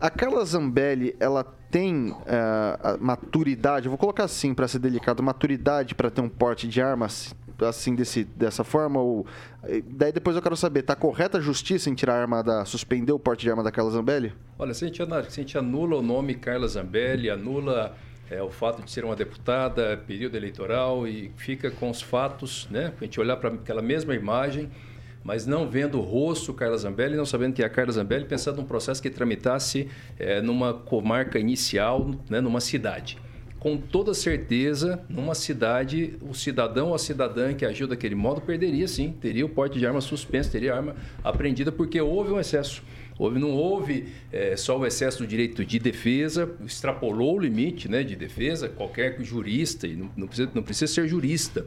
A Carla Zambelli, ela tem a maturidade, vou colocar assim para ser delicado, maturidade para ter um porte de armas assim desse, dessa forma ou eh, daí depois eu quero saber, tá correta a justiça em tirar a arma da suspender o porte de arma da Carla Zambelli? Olha, se a gente, se a gente anula o nome Carla Zambelli, anula é, o fato de ser uma deputada, período eleitoral, e fica com os fatos, né? A gente olhar para aquela mesma imagem, mas não vendo o rosto Carla Zambelli, não sabendo que é a Carla Zambelli, pensando num processo que tramitasse é, numa comarca inicial, né, numa cidade com toda certeza, numa cidade, o cidadão ou a cidadã que agiu daquele modo perderia sim, teria o porte de arma suspenso, teria arma apreendida, porque houve um excesso. Houve, não houve é, só o excesso do direito de defesa, extrapolou o limite né, de defesa, qualquer jurista, não, precisa, não precisa ser jurista,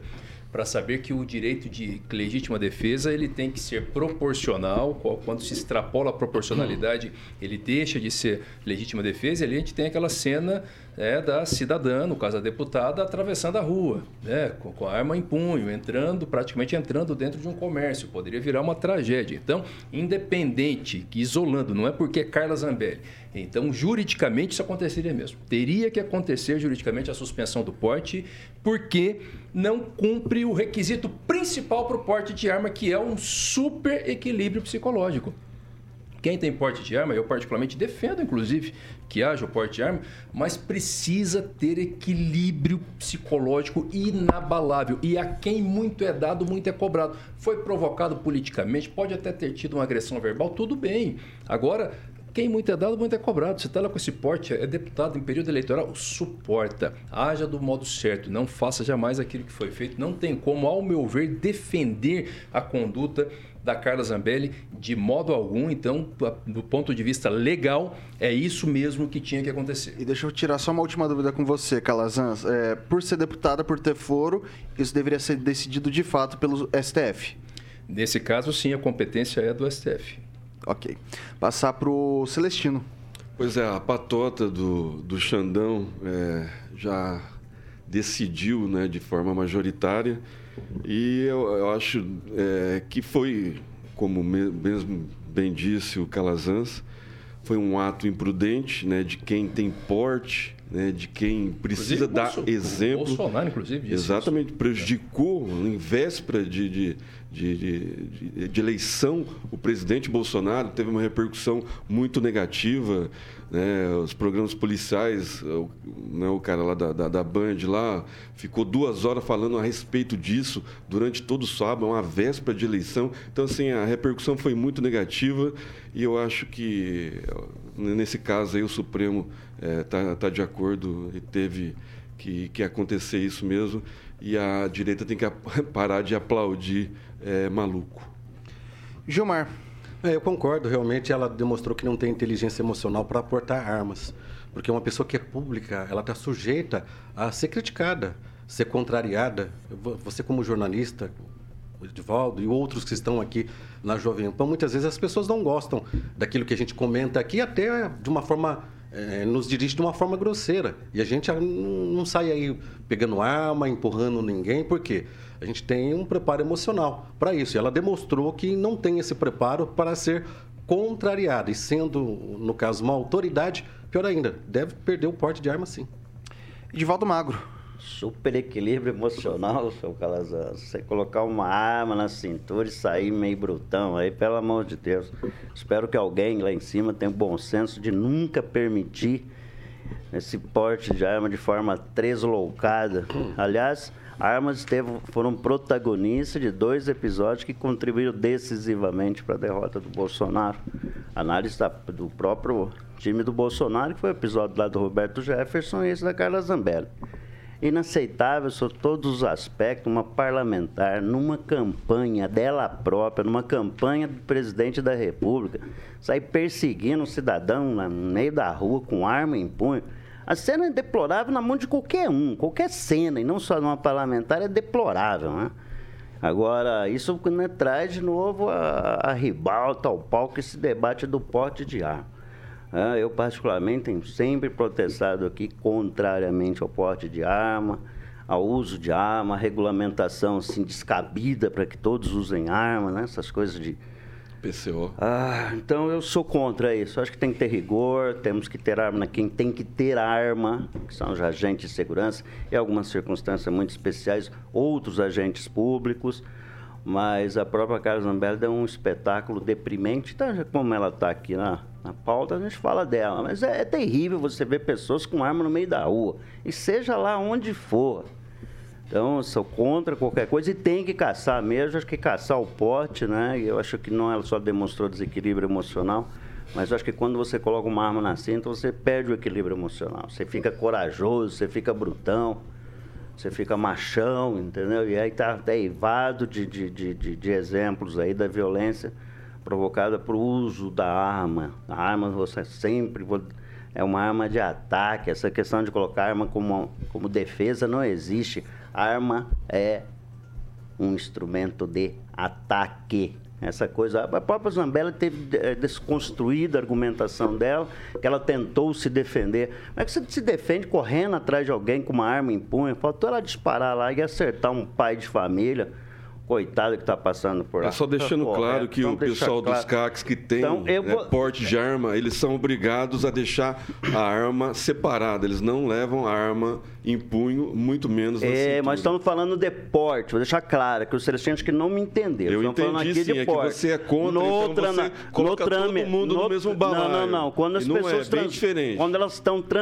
para saber que o direito de legítima defesa ele tem que ser proporcional. Quando se extrapola a proporcionalidade, ele deixa de ser legítima defesa. E ali a gente tem aquela cena é, da cidadã, no caso a deputada, atravessando a rua, né, com, com a arma em punho, entrando, praticamente entrando dentro de um comércio. Poderia virar uma tragédia. Então, independente, isolando, não é porque é Carla Zambelli. Então, juridicamente, isso aconteceria mesmo. Teria que acontecer juridicamente a suspensão do porte, porque não cumpre o requisito principal para o porte de arma, que é um super equilíbrio psicológico. Quem tem porte de arma, eu particularmente defendo, inclusive, que haja o porte de arma, mas precisa ter equilíbrio psicológico inabalável. E a quem muito é dado, muito é cobrado. Foi provocado politicamente, pode até ter tido uma agressão verbal, tudo bem. Agora, quem muito é dado, muito é cobrado. Você está lá com esse porte, é deputado em período eleitoral, suporta, haja do modo certo, não faça jamais aquilo que foi feito. Não tem como, ao meu ver, defender a conduta da Carla Zambelli de modo algum. Então, do ponto de vista legal, é isso mesmo que tinha que acontecer. E deixa eu tirar só uma última dúvida com você, Calazans. É, por ser deputada, por ter foro, isso deveria ser decidido de fato pelo STF? Nesse caso, sim, a competência é do STF. Ok. Passar para o Celestino. Pois é, a patota do, do Xandão é, já decidiu né, de forma majoritária e eu, eu acho é, que foi, como mesmo bem disse o Calazans, foi um ato imprudente né, de quem tem porte, né, de quem precisa inclusive, dar Bolso, exemplo. O Bolsonaro, inclusive, Exatamente, isso. prejudicou em véspera de, de de, de, de, eleição, o presidente Bolsonaro teve uma repercussão muito negativa. Né? Os programas policiais, o, né, o cara lá da, da, da, Band lá ficou duas horas falando a respeito disso durante todo o sábado, uma véspera de eleição. Então, assim, a repercussão foi muito negativa e eu acho que, nesse caso aí, o Supremo está é, tá, tá de acordo e teve que, que acontecer isso mesmo e a direita tem que parar de aplaudir é, maluco. Gilmar. É, eu concordo, realmente ela demonstrou que não tem inteligência emocional para aportar armas. Porque uma pessoa que é pública, ela está sujeita a ser criticada, ser contrariada. Você como jornalista, o Edivaldo e outros que estão aqui na Jovem Pan, muitas vezes as pessoas não gostam daquilo que a gente comenta aqui, até de uma forma é, nos dirige de uma forma grosseira. E a gente não sai aí pegando arma, empurrando ninguém, por quê? A gente tem um preparo emocional para isso. E ela demonstrou que não tem esse preparo para ser contrariada. E sendo, no caso, uma autoridade, pior ainda, deve perder o porte de arma sim. Edivaldo Magro. Super equilíbrio emocional, seu Calazans. Você colocar uma arma na cintura e sair meio brutão aí, pelo amor de Deus. Espero que alguém lá em cima tenha o bom senso de nunca permitir esse porte de arma de forma tresloucada. Aliás, Armas esteve, foram protagonistas de dois episódios que contribuíram decisivamente para a derrota do Bolsonaro. Análise da, do próprio time do Bolsonaro, que foi o episódio lá do Roberto Jefferson e esse da Carla Zambelli. Inaceitável sob todos os aspectos uma parlamentar, numa campanha dela própria, numa campanha do presidente da República, sair perseguindo um cidadão no meio da rua com arma em punho a cena é deplorável na mão de qualquer um, qualquer cena, e não só numa parlamentar, é deplorável, né? Agora, isso né, traz de novo a, a ribalta ao palco esse debate do porte de arma. É, eu, particularmente, tenho sempre protestado aqui contrariamente ao porte de arma, ao uso de arma, a regulamentação assim, descabida para que todos usem arma, né? essas coisas de PCO. Ah, então eu sou contra isso. Acho que tem que ter rigor, temos que ter arma quem tem que ter arma, que são os agentes de segurança, em algumas circunstâncias muito especiais, outros agentes públicos. Mas a própria Carla Zambelli deu um espetáculo deprimente, então, como ela está aqui na, na pauta, a gente fala dela. Mas é, é terrível você ver pessoas com arma no meio da rua, e seja lá onde for. Então, eu sou contra qualquer coisa e tem que caçar mesmo. Acho que caçar o porte, né? Eu acho que não ela só demonstrou desequilíbrio emocional, mas acho que quando você coloca uma arma na cinta, você perde o equilíbrio emocional. Você fica corajoso, você fica brutão, você fica machão, entendeu? E aí tá derivado de, de, de, de, exemplos aí da violência provocada por uso da arma. A arma você sempre é uma arma de ataque. Essa questão de colocar arma como, como defesa não existe. Arma é um instrumento de ataque. Essa coisa, a própria Zambelli teve eh, desconstruída a argumentação dela, que ela tentou se defender. Como é que você se defende correndo atrás de alguém com uma arma em punho? Faltou ela disparar lá e acertar um pai de família, coitado que está passando por lá. É só deixando Tá claro correto. que Então, o pessoal dos claro. CACs que tem Então, né, vou- porte de arma, eles são obrigados a deixar a arma separada. Eles não levam a arma em punho, muito menos na É, cintura. mas estamos falando de porte, vou deixar claro que os celestinos que não me entenderam. Eu Estamos falando entendi, aqui sim, de é que porte. você é contra, no então você na- coloca todo trame- mundo no mesmo balaio. Não, não, não. Quando as não é, pessoas bem trans- diferente. Quando elas estão coisa é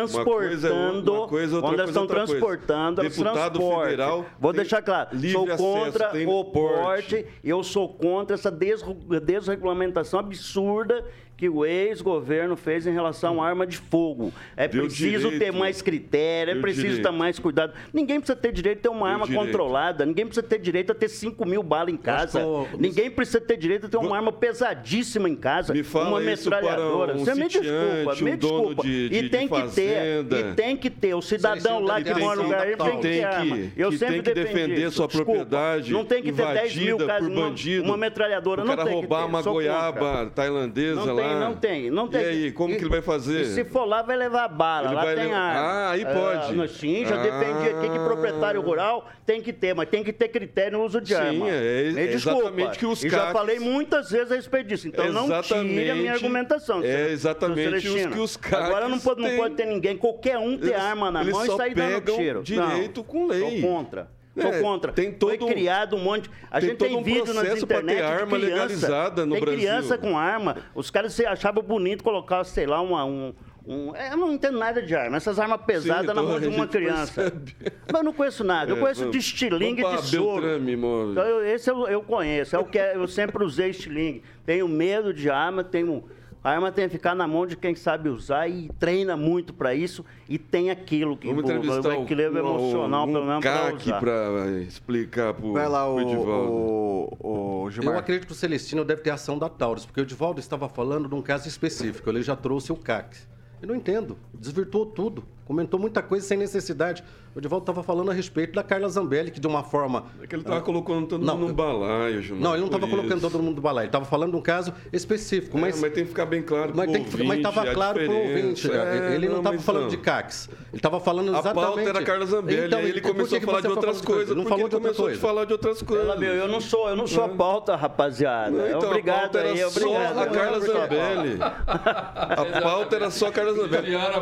transportando, uma coisa, outra quando elas é estão transportando, elas Deputado transportam. federal Vou deixar claro, sou contra tem o porte. porte, eu sou contra essa desregulamentação absurda que o ex-governo fez em relação à arma de fogo. É Deu preciso ter direito. mais critério, é Deu preciso direito. ter mais cuidado. Ninguém precisa ter direito a ter uma Deu arma direito. controlada, ninguém precisa ter direito a ter 5 mil balas em casa, ninguém precisa ter direito a ter uma arma pesadíssima em casa, Me fala uma isso para metralhadora. um Você me desculpa, sitiante, me um dono desculpa. de- de- e tem que ter, e tem que ter. O cidadão lá que mora no lugar, ele tem que ter arma. Eu sempre tem que defendi defender isso. sua Desculpa. propriedade Não tem que ter 10 mil casos, uma, uma metralhadora. Não tem que roubar ter. uma Sou contra. goiaba tailandesa lá. Tem, não tem, não tem. E aí, como que ele vai fazer? E se for lá, vai levar bala. Ele lá tem levar- arma. Ah, aí pode. mas sim, já Ah. defendi aqui que proprietário rural tem que ter, mas tem que ter critério no uso de Sim, arma. é- Me é desculpa. exatamente que os E já falei muitas vezes a respeito disso. Então não tire a minha Exatamente. argumentação. É exatamente os que os CACs Agora não pode, não pode ter ninguém, qualquer um ter Eles- arma na mão e sair dando tiro. direito Não, com lei. Sou contra. Sou É, contra. tem todo Foi criado um monte. A tem gente tem um vídeo nas ter internet de arma criança, legalizada no tem Brasil. criança com arma. Os caras se achavam bonito colocar, sei lá, uma, um, um- é, Eu não entendo nada de arma. Essas armas pesadas Sim, na então mão de uma criança. percebe. Mas eu não conheço nada. Eu É, conheço vamos- de estilingue e de soro. Beltrame. Então, eu- esse eu, eu conheço. É o que é- eu sempre usei estilingue. Tenho medo de arma, tenho. A arma tem que ficar na mão de quem sabe usar e treina muito para isso e tem aquilo que Vamos o- entrevistar o equilíbrio o- emocional, um pelo menos, para CAC usar. para explicar pro, Vai lá, pro Edivaldo. o, o, o Eu acredito que o Celestino deve ter ação da Taurus, porque o Divaldo estava falando de um caso específico. Ele já trouxe o CAC. Eu não entendo. Desvirtuou tudo. Comentou muita coisa sem necessidade. O Divaldo estava falando a respeito da Carla Zambelli, que de uma forma. É que ele tava colocando todo Não, mundo no balaio, Gilmar. Não, ele não estava colocando todo mundo do balaio. Ele estava falando de um caso específico. É, Mas, mas tem que ficar bem claro mas, pro tem que, mas ouvinte estava a claro para o ouvinte. diferença. É, ele não estava falando não. de CACs. Ele estava falando A exatamente. pauta era Carla Zambelli, aí ele e por começou a falar de outras coisas, Ele não falou começou a falar de outras coisas. Ela, meu, eu não sou, eu não sou a pauta, rapaziada. Não, então, obrigado a pauta era aí, só obrigado. a Carla. Zambelli. A pauta era só a Carla Zambelli. A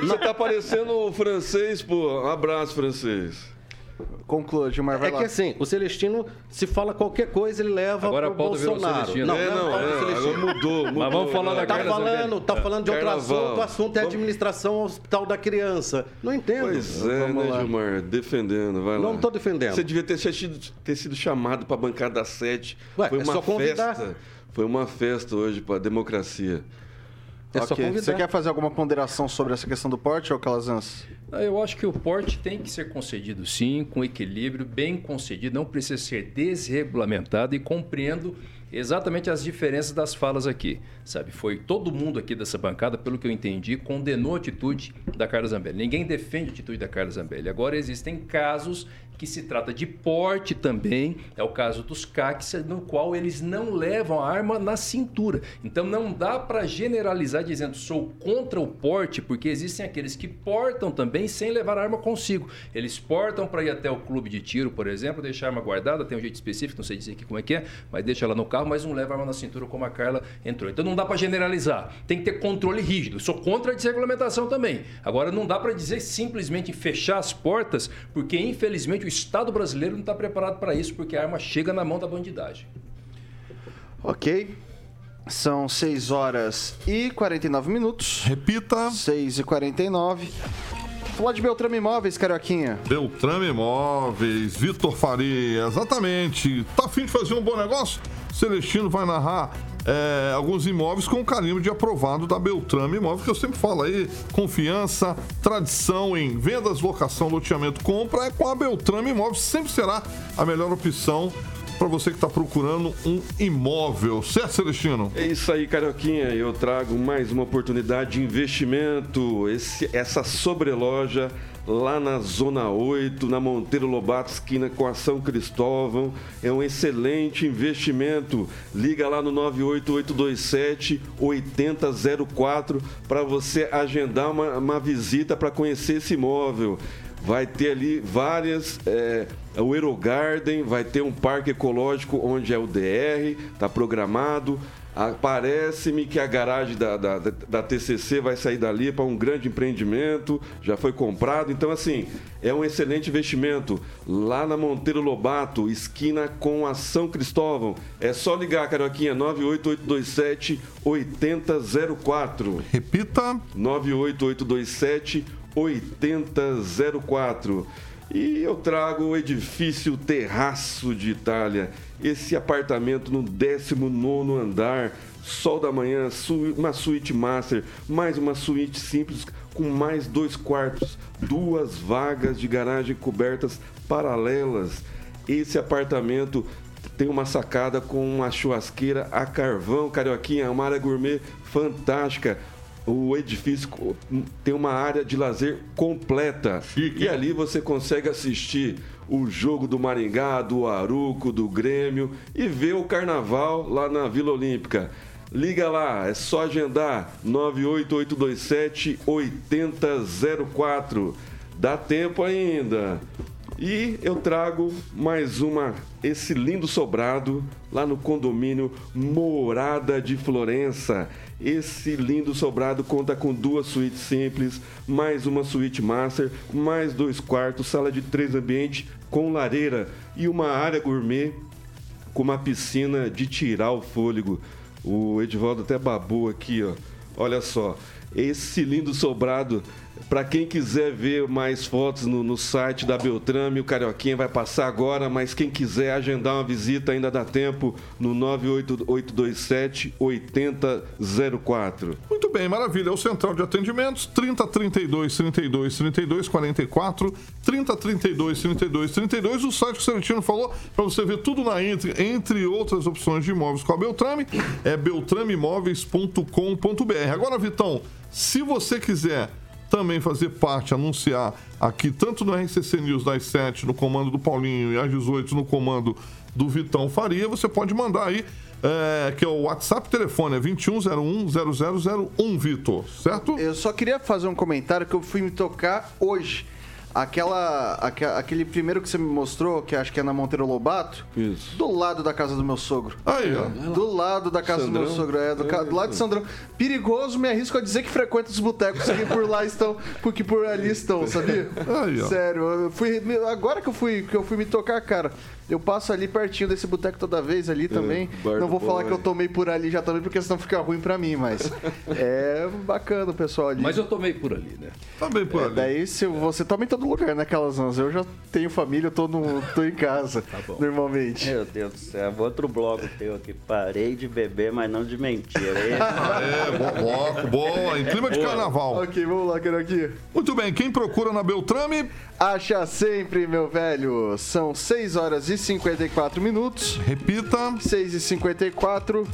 Você tá parecendo o francês, pô. Um abraço, francês. Conclua, Gilmar, vai É lá. que assim, o Celestino, se fala qualquer coisa, ele leva Agora pro a pauta virou Bolsonaro. Celestino. Não, é, não, não, é, agora mudou, mudou. Mas vamos falar da Tá Carla falando, tá falando de outro Carnaval. assunto, o assunto é Vamos- administração hospital da criança. Não entendo. Pois é, Vamos né, lá. Gilmar? Defendendo, vai lá. Não tô defendendo. Você devia ter sido, ter sido chamado para a bancada das sete. Ué, Foi é uma só convidar. festa. Foi uma festa hoje para a democracia. É só Ok. convidar. Você quer fazer alguma ponderação sobre essa questão do porte, ou Calazans? Ah, Eu acho que o porte tem que ser concedido sim, com equilíbrio, bem concedido, não precisa ser desregulamentado e compreendo exatamente as diferenças das falas aqui, sabe? Foi todo mundo aqui dessa bancada, pelo que eu entendi, condenou a atitude da Carla Zambelli. Ninguém defende a atitude da Carla Zambelli. Agora existem casos que se trata de porte também, é o caso dos CACs, no qual eles não levam a arma na cintura. Então não dá para generalizar dizendo sou contra o porte, porque existem aqueles que portam também sem levar a arma consigo. Eles portam para ir até o clube de tiro, por exemplo, deixar a arma guardada, tem um jeito específico, não sei dizer aqui como é que é, mas deixa ela no carro, mas não leva a arma na cintura como a Carla entrou. Então não dá para generalizar, tem que ter controle rígido. Sou contra a desregulamentação também. Agora não dá para dizer simplesmente fechar as portas, porque infelizmente o Estado brasileiro não está preparado para isso, porque a arma chega na mão da bandidagem. Ok. São 6 horas e 49 minutos. Repita. 6 e 49. Falar de Beltrame Imóveis, Carioquinha. Beltrame Imóveis, Vitor Faria, exatamente. Tá afim de fazer um bom negócio? Celestino vai narrar é, alguns imóveis com o carimbo de aprovado da Beltrame Imóveis, que eu sempre falo aí, confiança, tradição em vendas, locação, loteamento, compra, é com a Beltrame Imóveis, sempre será a melhor opção para você que está procurando um imóvel, certo, Celestino? É isso aí, Carioquinha. Eu trago mais uma oportunidade de investimento. Esse, essa sobreloja lá na Zona 8, na Monteiro Lobato, esquina com a São Cristóvão. É um excelente investimento. Liga lá no 98827 8004 para você agendar uma, uma visita para conhecer esse imóvel vai ter ali várias. É, o Aerogarden, vai ter um parque ecológico onde é o DR, está programado. Parece-me que a garagem da, da, da, TCC vai sair dali para um grande empreendimento, já foi comprado. Então, assim, é um excelente investimento. Lá na Monteiro Lobato, esquina com a São Cristóvão. É só ligar, Carioquinha, 98827 8004. Repita: 98827 8004. E eu trago o edifício Terraço de Itália, esse apartamento no 19 andar, sol da manhã, uma suíte master, mais uma suíte simples com mais dois quartos, duas vagas de garagem cobertas paralelas. Esse apartamento tem uma sacada com uma churrasqueira a carvão, carioquinha, uma área gourmet fantástica, o edifício tem uma área de lazer completa. Chique. E ali você consegue assistir o jogo do Maringá, do Aruco, do Grêmio e ver o carnaval lá na Vila Olímpica. Liga lá, é só agendar 98827 8004. Dá tempo ainda. E eu trago mais uma, esse lindo sobrado lá no condomínio Morada de Florença. Esse lindo sobrado conta com duas suítes simples, mais uma suíte master, mais dois quartos, sala de três ambientes com lareira e uma área gourmet com uma piscina de tirar o fôlego. O Edivaldo até babou aqui, ó. Olha só, esse lindo sobrado para quem quiser ver mais fotos no, no, site da Beltrame, o Carioquinha vai passar agora, mas quem quiser agendar uma visita ainda dá tempo no 98827 8004. Muito bem, maravilha. É o Central de Atendimentos, 30 32 32 32 44, 30 32 32 32. O site que o Celestino falou, para você ver tudo na entre, entre outras opções de imóveis com a Beltrame, é beltrameimóveis.com.br. Agora, Vitão, se você quiser também fazer parte, anunciar aqui, tanto no RCC News das 7, no comando do Paulinho, e às 18 no comando do Vitão Faria, você pode mandar aí, é, que é o WhatsApp telefone, é 21010001, Vitor, certo? Eu só queria fazer um comentário que eu fui me tocar hoje aquela, aquele primeiro que você me mostrou, que acho que é na Monteiro Lobato, Isso. do lado da casa do meu sogro. Aí, ó. Do lado da casa Sandrão? do meu sogro, é, do, é, do lado de Sandrão. Perigoso, me arrisco a dizer que frequenta os botecos que por lá estão, porque por ali estão, sabia? Aí, ó. Sério, eu fui, agora que eu fui, que eu fui me tocar, cara, eu passo ali pertinho desse boteco toda vez ali também. É, Não vou falar que eu tomei por ali já também, porque senão fica ruim pra mim, mas é bacana o pessoal ali. Mas eu tomei por ali, né? Tomei por é, ali. Daí se você toma em todo lugar naquelas anos. Eu já tenho família, eu tô, no, tô em casa, tá normalmente. Meu Deus do céu, outro bloco teu aqui. Parei de beber, mas não de mentira. É é, bom bloco, bom, em clima de carnaval. Ok, vamos lá, quero aqui. Muito bem, quem procura na Beltrame... Acha sempre, meu velho. São 6 horas e 54 minutos. Repita. 6 e 54.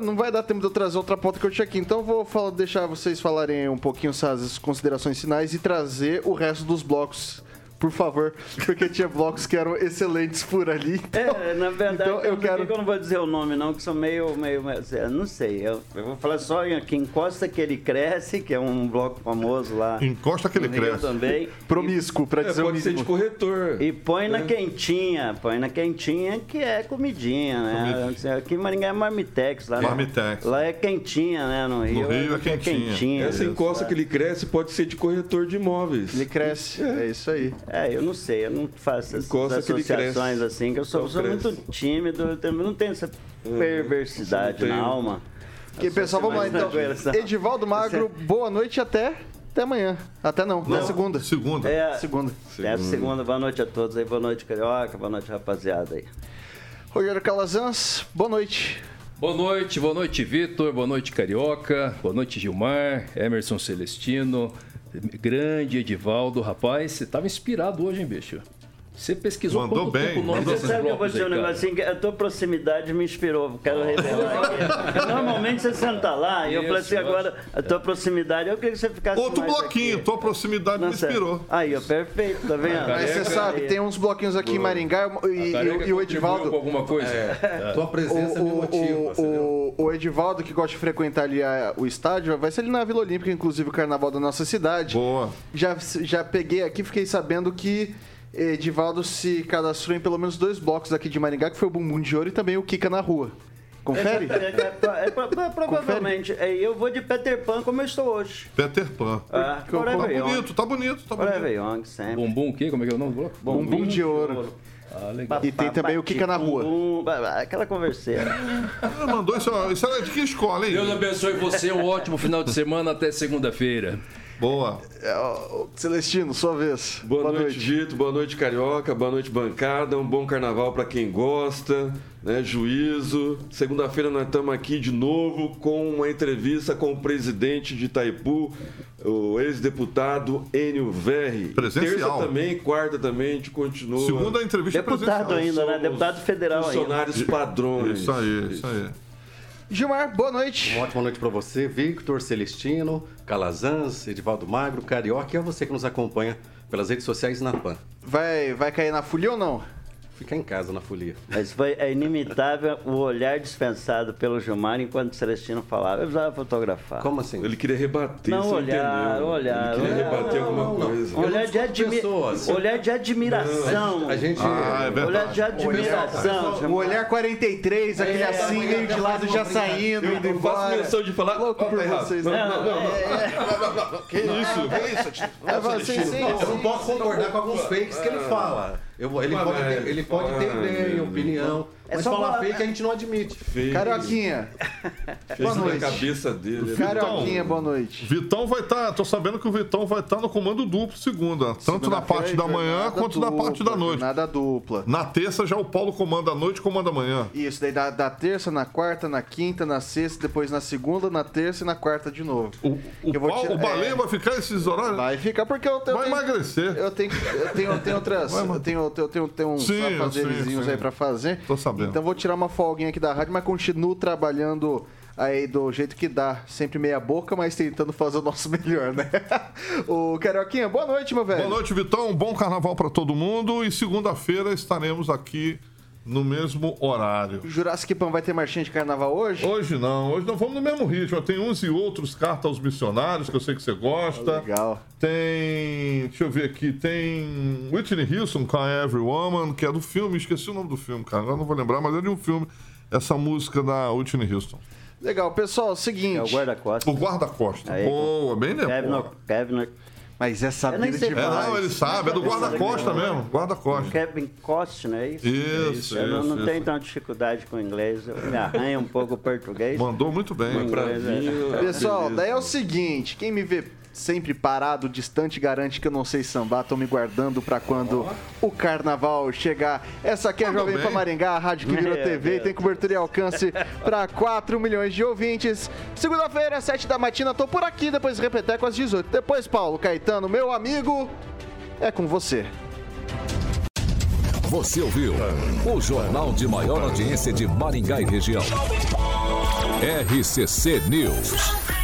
Não vai dar tempo de eu trazer outra pauta que eu tinha aqui, então vou deixar vocês falarem um pouquinho essas considerações finais e trazer o resto dos blocos por favor, porque tinha blocos que eram excelentes por ali. Então, é, na verdade, então, eu quero. eu não vou dizer o nome, não, que são meio. meio, meio não sei. Eu, eu, vou falar só que Encosta que ele cresce, que é um bloco famoso lá. Encosta que ele cresce. também. Promíscuo, pra dizer é, pode o ser de corretor. E põe na é. quentinha, põe na quentinha, que é comidinha, né? Aqui em Maringá é Marmitex. Lá, Marmitex. Lá é quentinha, né? No Rio, no Rio é, é quentinha. quentinha. Essa encosta que ele cresce pode ser de corretor de imóveis. Ele cresce, é, é isso aí. É, eu não sei, eu não faço essas associações assim, que eu sou, sou muito tímido, eu não tenho essa uhum. perversidade na alma. Que pessoal, vamos lá então. Edivaldo Magro, boa noite até. Até amanhã. Até não, até segunda. Segunda. É, Segunda. Até a segunda. Boa noite a todos aí. Boa noite, Carioca. Boa noite, rapaziada aí. Rogério Calazans, boa noite. Boa noite, boa noite, Vitor. Boa noite, Carioca. Boa noite, Gilmar. Emerson Celestino. Grande Edivaldo. Rapaz, você tava inspirado hoje, hein, bicho? Você pesquisou Mandou quanto bem, tempo mandou desses Sabe que eu vou dizer um negocinho? que A tua proximidade me inspirou. Quero revelar aqui. Normalmente você senta lá e eu falei assim, agora a tua proximidade, eu queria que você ficasse Outro mais bloquinho, aqui. tua proximidade me Nossa, inspirou. Aí, ó, perfeito, tá vendo? Mas você sabe, tem uns bloquinhos aqui em Maringá e, e- e o Edivaldo. com alguma coisa? Tua O, presença me o, motiva, o, o, o Edivaldo, que gosta de frequentar ali a- o estádio, vai ser ali na Vila Olímpica, inclusive o carnaval da nossa cidade. Boa. Já, já peguei aqui, fiquei sabendo que Edivaldo se cadastrou em pelo menos dois blocos aqui de Maringá, que foi o Bumbum de Ouro e também o Kika na Rua. Confere? É, é, é, pro- pro- provavelmente. É, eu vou de Peter Pan como eu estou hoje. Peter Pan. Ah, Tá bonito, tá bonito, tá bonito. Young, sempre. Bumbum o quê? Como é que é o nome do bloco? Bumbum de Ouro. Ah, legal. E tem também o Kika na Rua. Bumbum, Aquela converseira. Ah, mandou isso, isso era de que escola, hein? Deus abençoe você, um ótimo final de semana até segunda-feira. Boa. É, Celestino, sua vez. Boa, noite, Dito. Boa noite, Carioca. Boa noite, bancada. Um bom carnaval para quem gosta, né? Juízo. Segunda-feira nós estamos aqui de novo com uma entrevista com o presidente de Itaipu, o ex-deputado Enio Verri. Presencial. Terça também, quarta também, a gente continua. Segunda entrevista Deputado presencial. ainda, né? Deputado federal ainda. Funcionários padrões. Isso aí, isso aí. Gilmar, boa noite. Uma ótima noite para você, Victor Celestino, Calazans, Edivaldo Magro, Carioca e a você que nos acompanha pelas redes sociais na PAN. Vai, vai cair na folia ou não? Fica em casa na folia. Mas foi é inimitável o olhar dispensado pelo Gilmar enquanto o Celestino falava. Eu precisava fotografar. Como assim? Ele queria rebater, Não, você olhar, entendeu? olhar, Ele queria olhar. rebater Não, alguma não, não. coisa. Olhar não de, admi... pessoas. olhar de admiração. A gente. Ah, é. Olhar de admiração. O Gilmar. olhar 43, aquele É, assim, meio de lado, já saindo, indo Eu faço menção de falar. Louco por vocês, Não, né? não, não, não. Que isso? Que isso? É, sim, sim. Eu não posso concordar com alguns fakes que ele fala. Eu- ele, pode ter, ele pode ter ah, ideia, velho. opinião, É mas só falar falar- fake a gente não admite. Carioquinha, Fez Boa na noite. cabeça dele. Carioquinha, boa noite. Vitão vai estar, tô sabendo que o Vitão vai estar no comando duplo segunda, tanto na parte da manhã quanto na dupla, parte da noite. Jornada dupla. Na terça já o Paulo comanda a noite e comanda a manhã. Isso, daí da, da terça, na quarta, na quinta, na sexta, depois na segunda, na terça e na quarta de novo. O, o, Eu vou Paulo- tirar- o Baleia é. vai ficar esses horários? Vai ficar porque eu, eu Vai tenho... emagrecer. Eu tenho, eu tenho, eu tenho outras. Vai. Eu tenho, eu tenho, eu tenho uns Sim, aí pra fazer. Tô sabendo. Então vou tirar uma folguinha aqui da rádio, mas continuo trabalhando aí do jeito que dá. Sempre meia boca, mas tentando fazer o nosso melhor, né? o Carioquinha, boa noite, meu velho. Boa noite, Vitão. Um bom carnaval pra todo mundo. E segunda-feira estaremos aqui no mesmo horário. Jurassic Pan vai ter marchinha de carnaval hoje? Hoje não, hoje nós vamos no mesmo ritmo. Tem uns e outros carta aos missionários, que eu sei que você gosta. Legal. Tem. Deixa eu ver aqui. Tem Whitney Houston com a Every Woman, que é do filme. Esqueci o nome do filme, cara. Agora não vou lembrar, mas é de um filme. Essa música da Whitney Houston. Legal, pessoal, seguinte. É o guarda-costas. O Guarda-Costa. Aí, Boa, bem Kevin, lembrado. Kevin, Mas essa Eu vida sei É, não, ele sabe. É do Guarda-Costa mesmo. Guarda-Costa. Kevin Costner, é isso? Isso, Eu não, isso, não isso. tenho tanta dificuldade com o inglês, eu me arranho um pouco o português. Mandou muito bem. Mim, Pessoal, daí é o seguinte, quem me vê sempre parado, distante, garante que eu não sei sambar, tô me guardando pra quando o carnaval chegar. Essa aqui é a Jovem. Pan Maringá, a rádio que vira Meu TV, Deus. tem cobertura e alcance pra 4 milhões de ouvintes. Segunda-feira, 7 da matina, tô por aqui, depois repeteco às 18. Depois, Paulo Caetano, meu amigo, é com você. Você ouviu o jornal de maior audiência de Maringá e região. RCC News.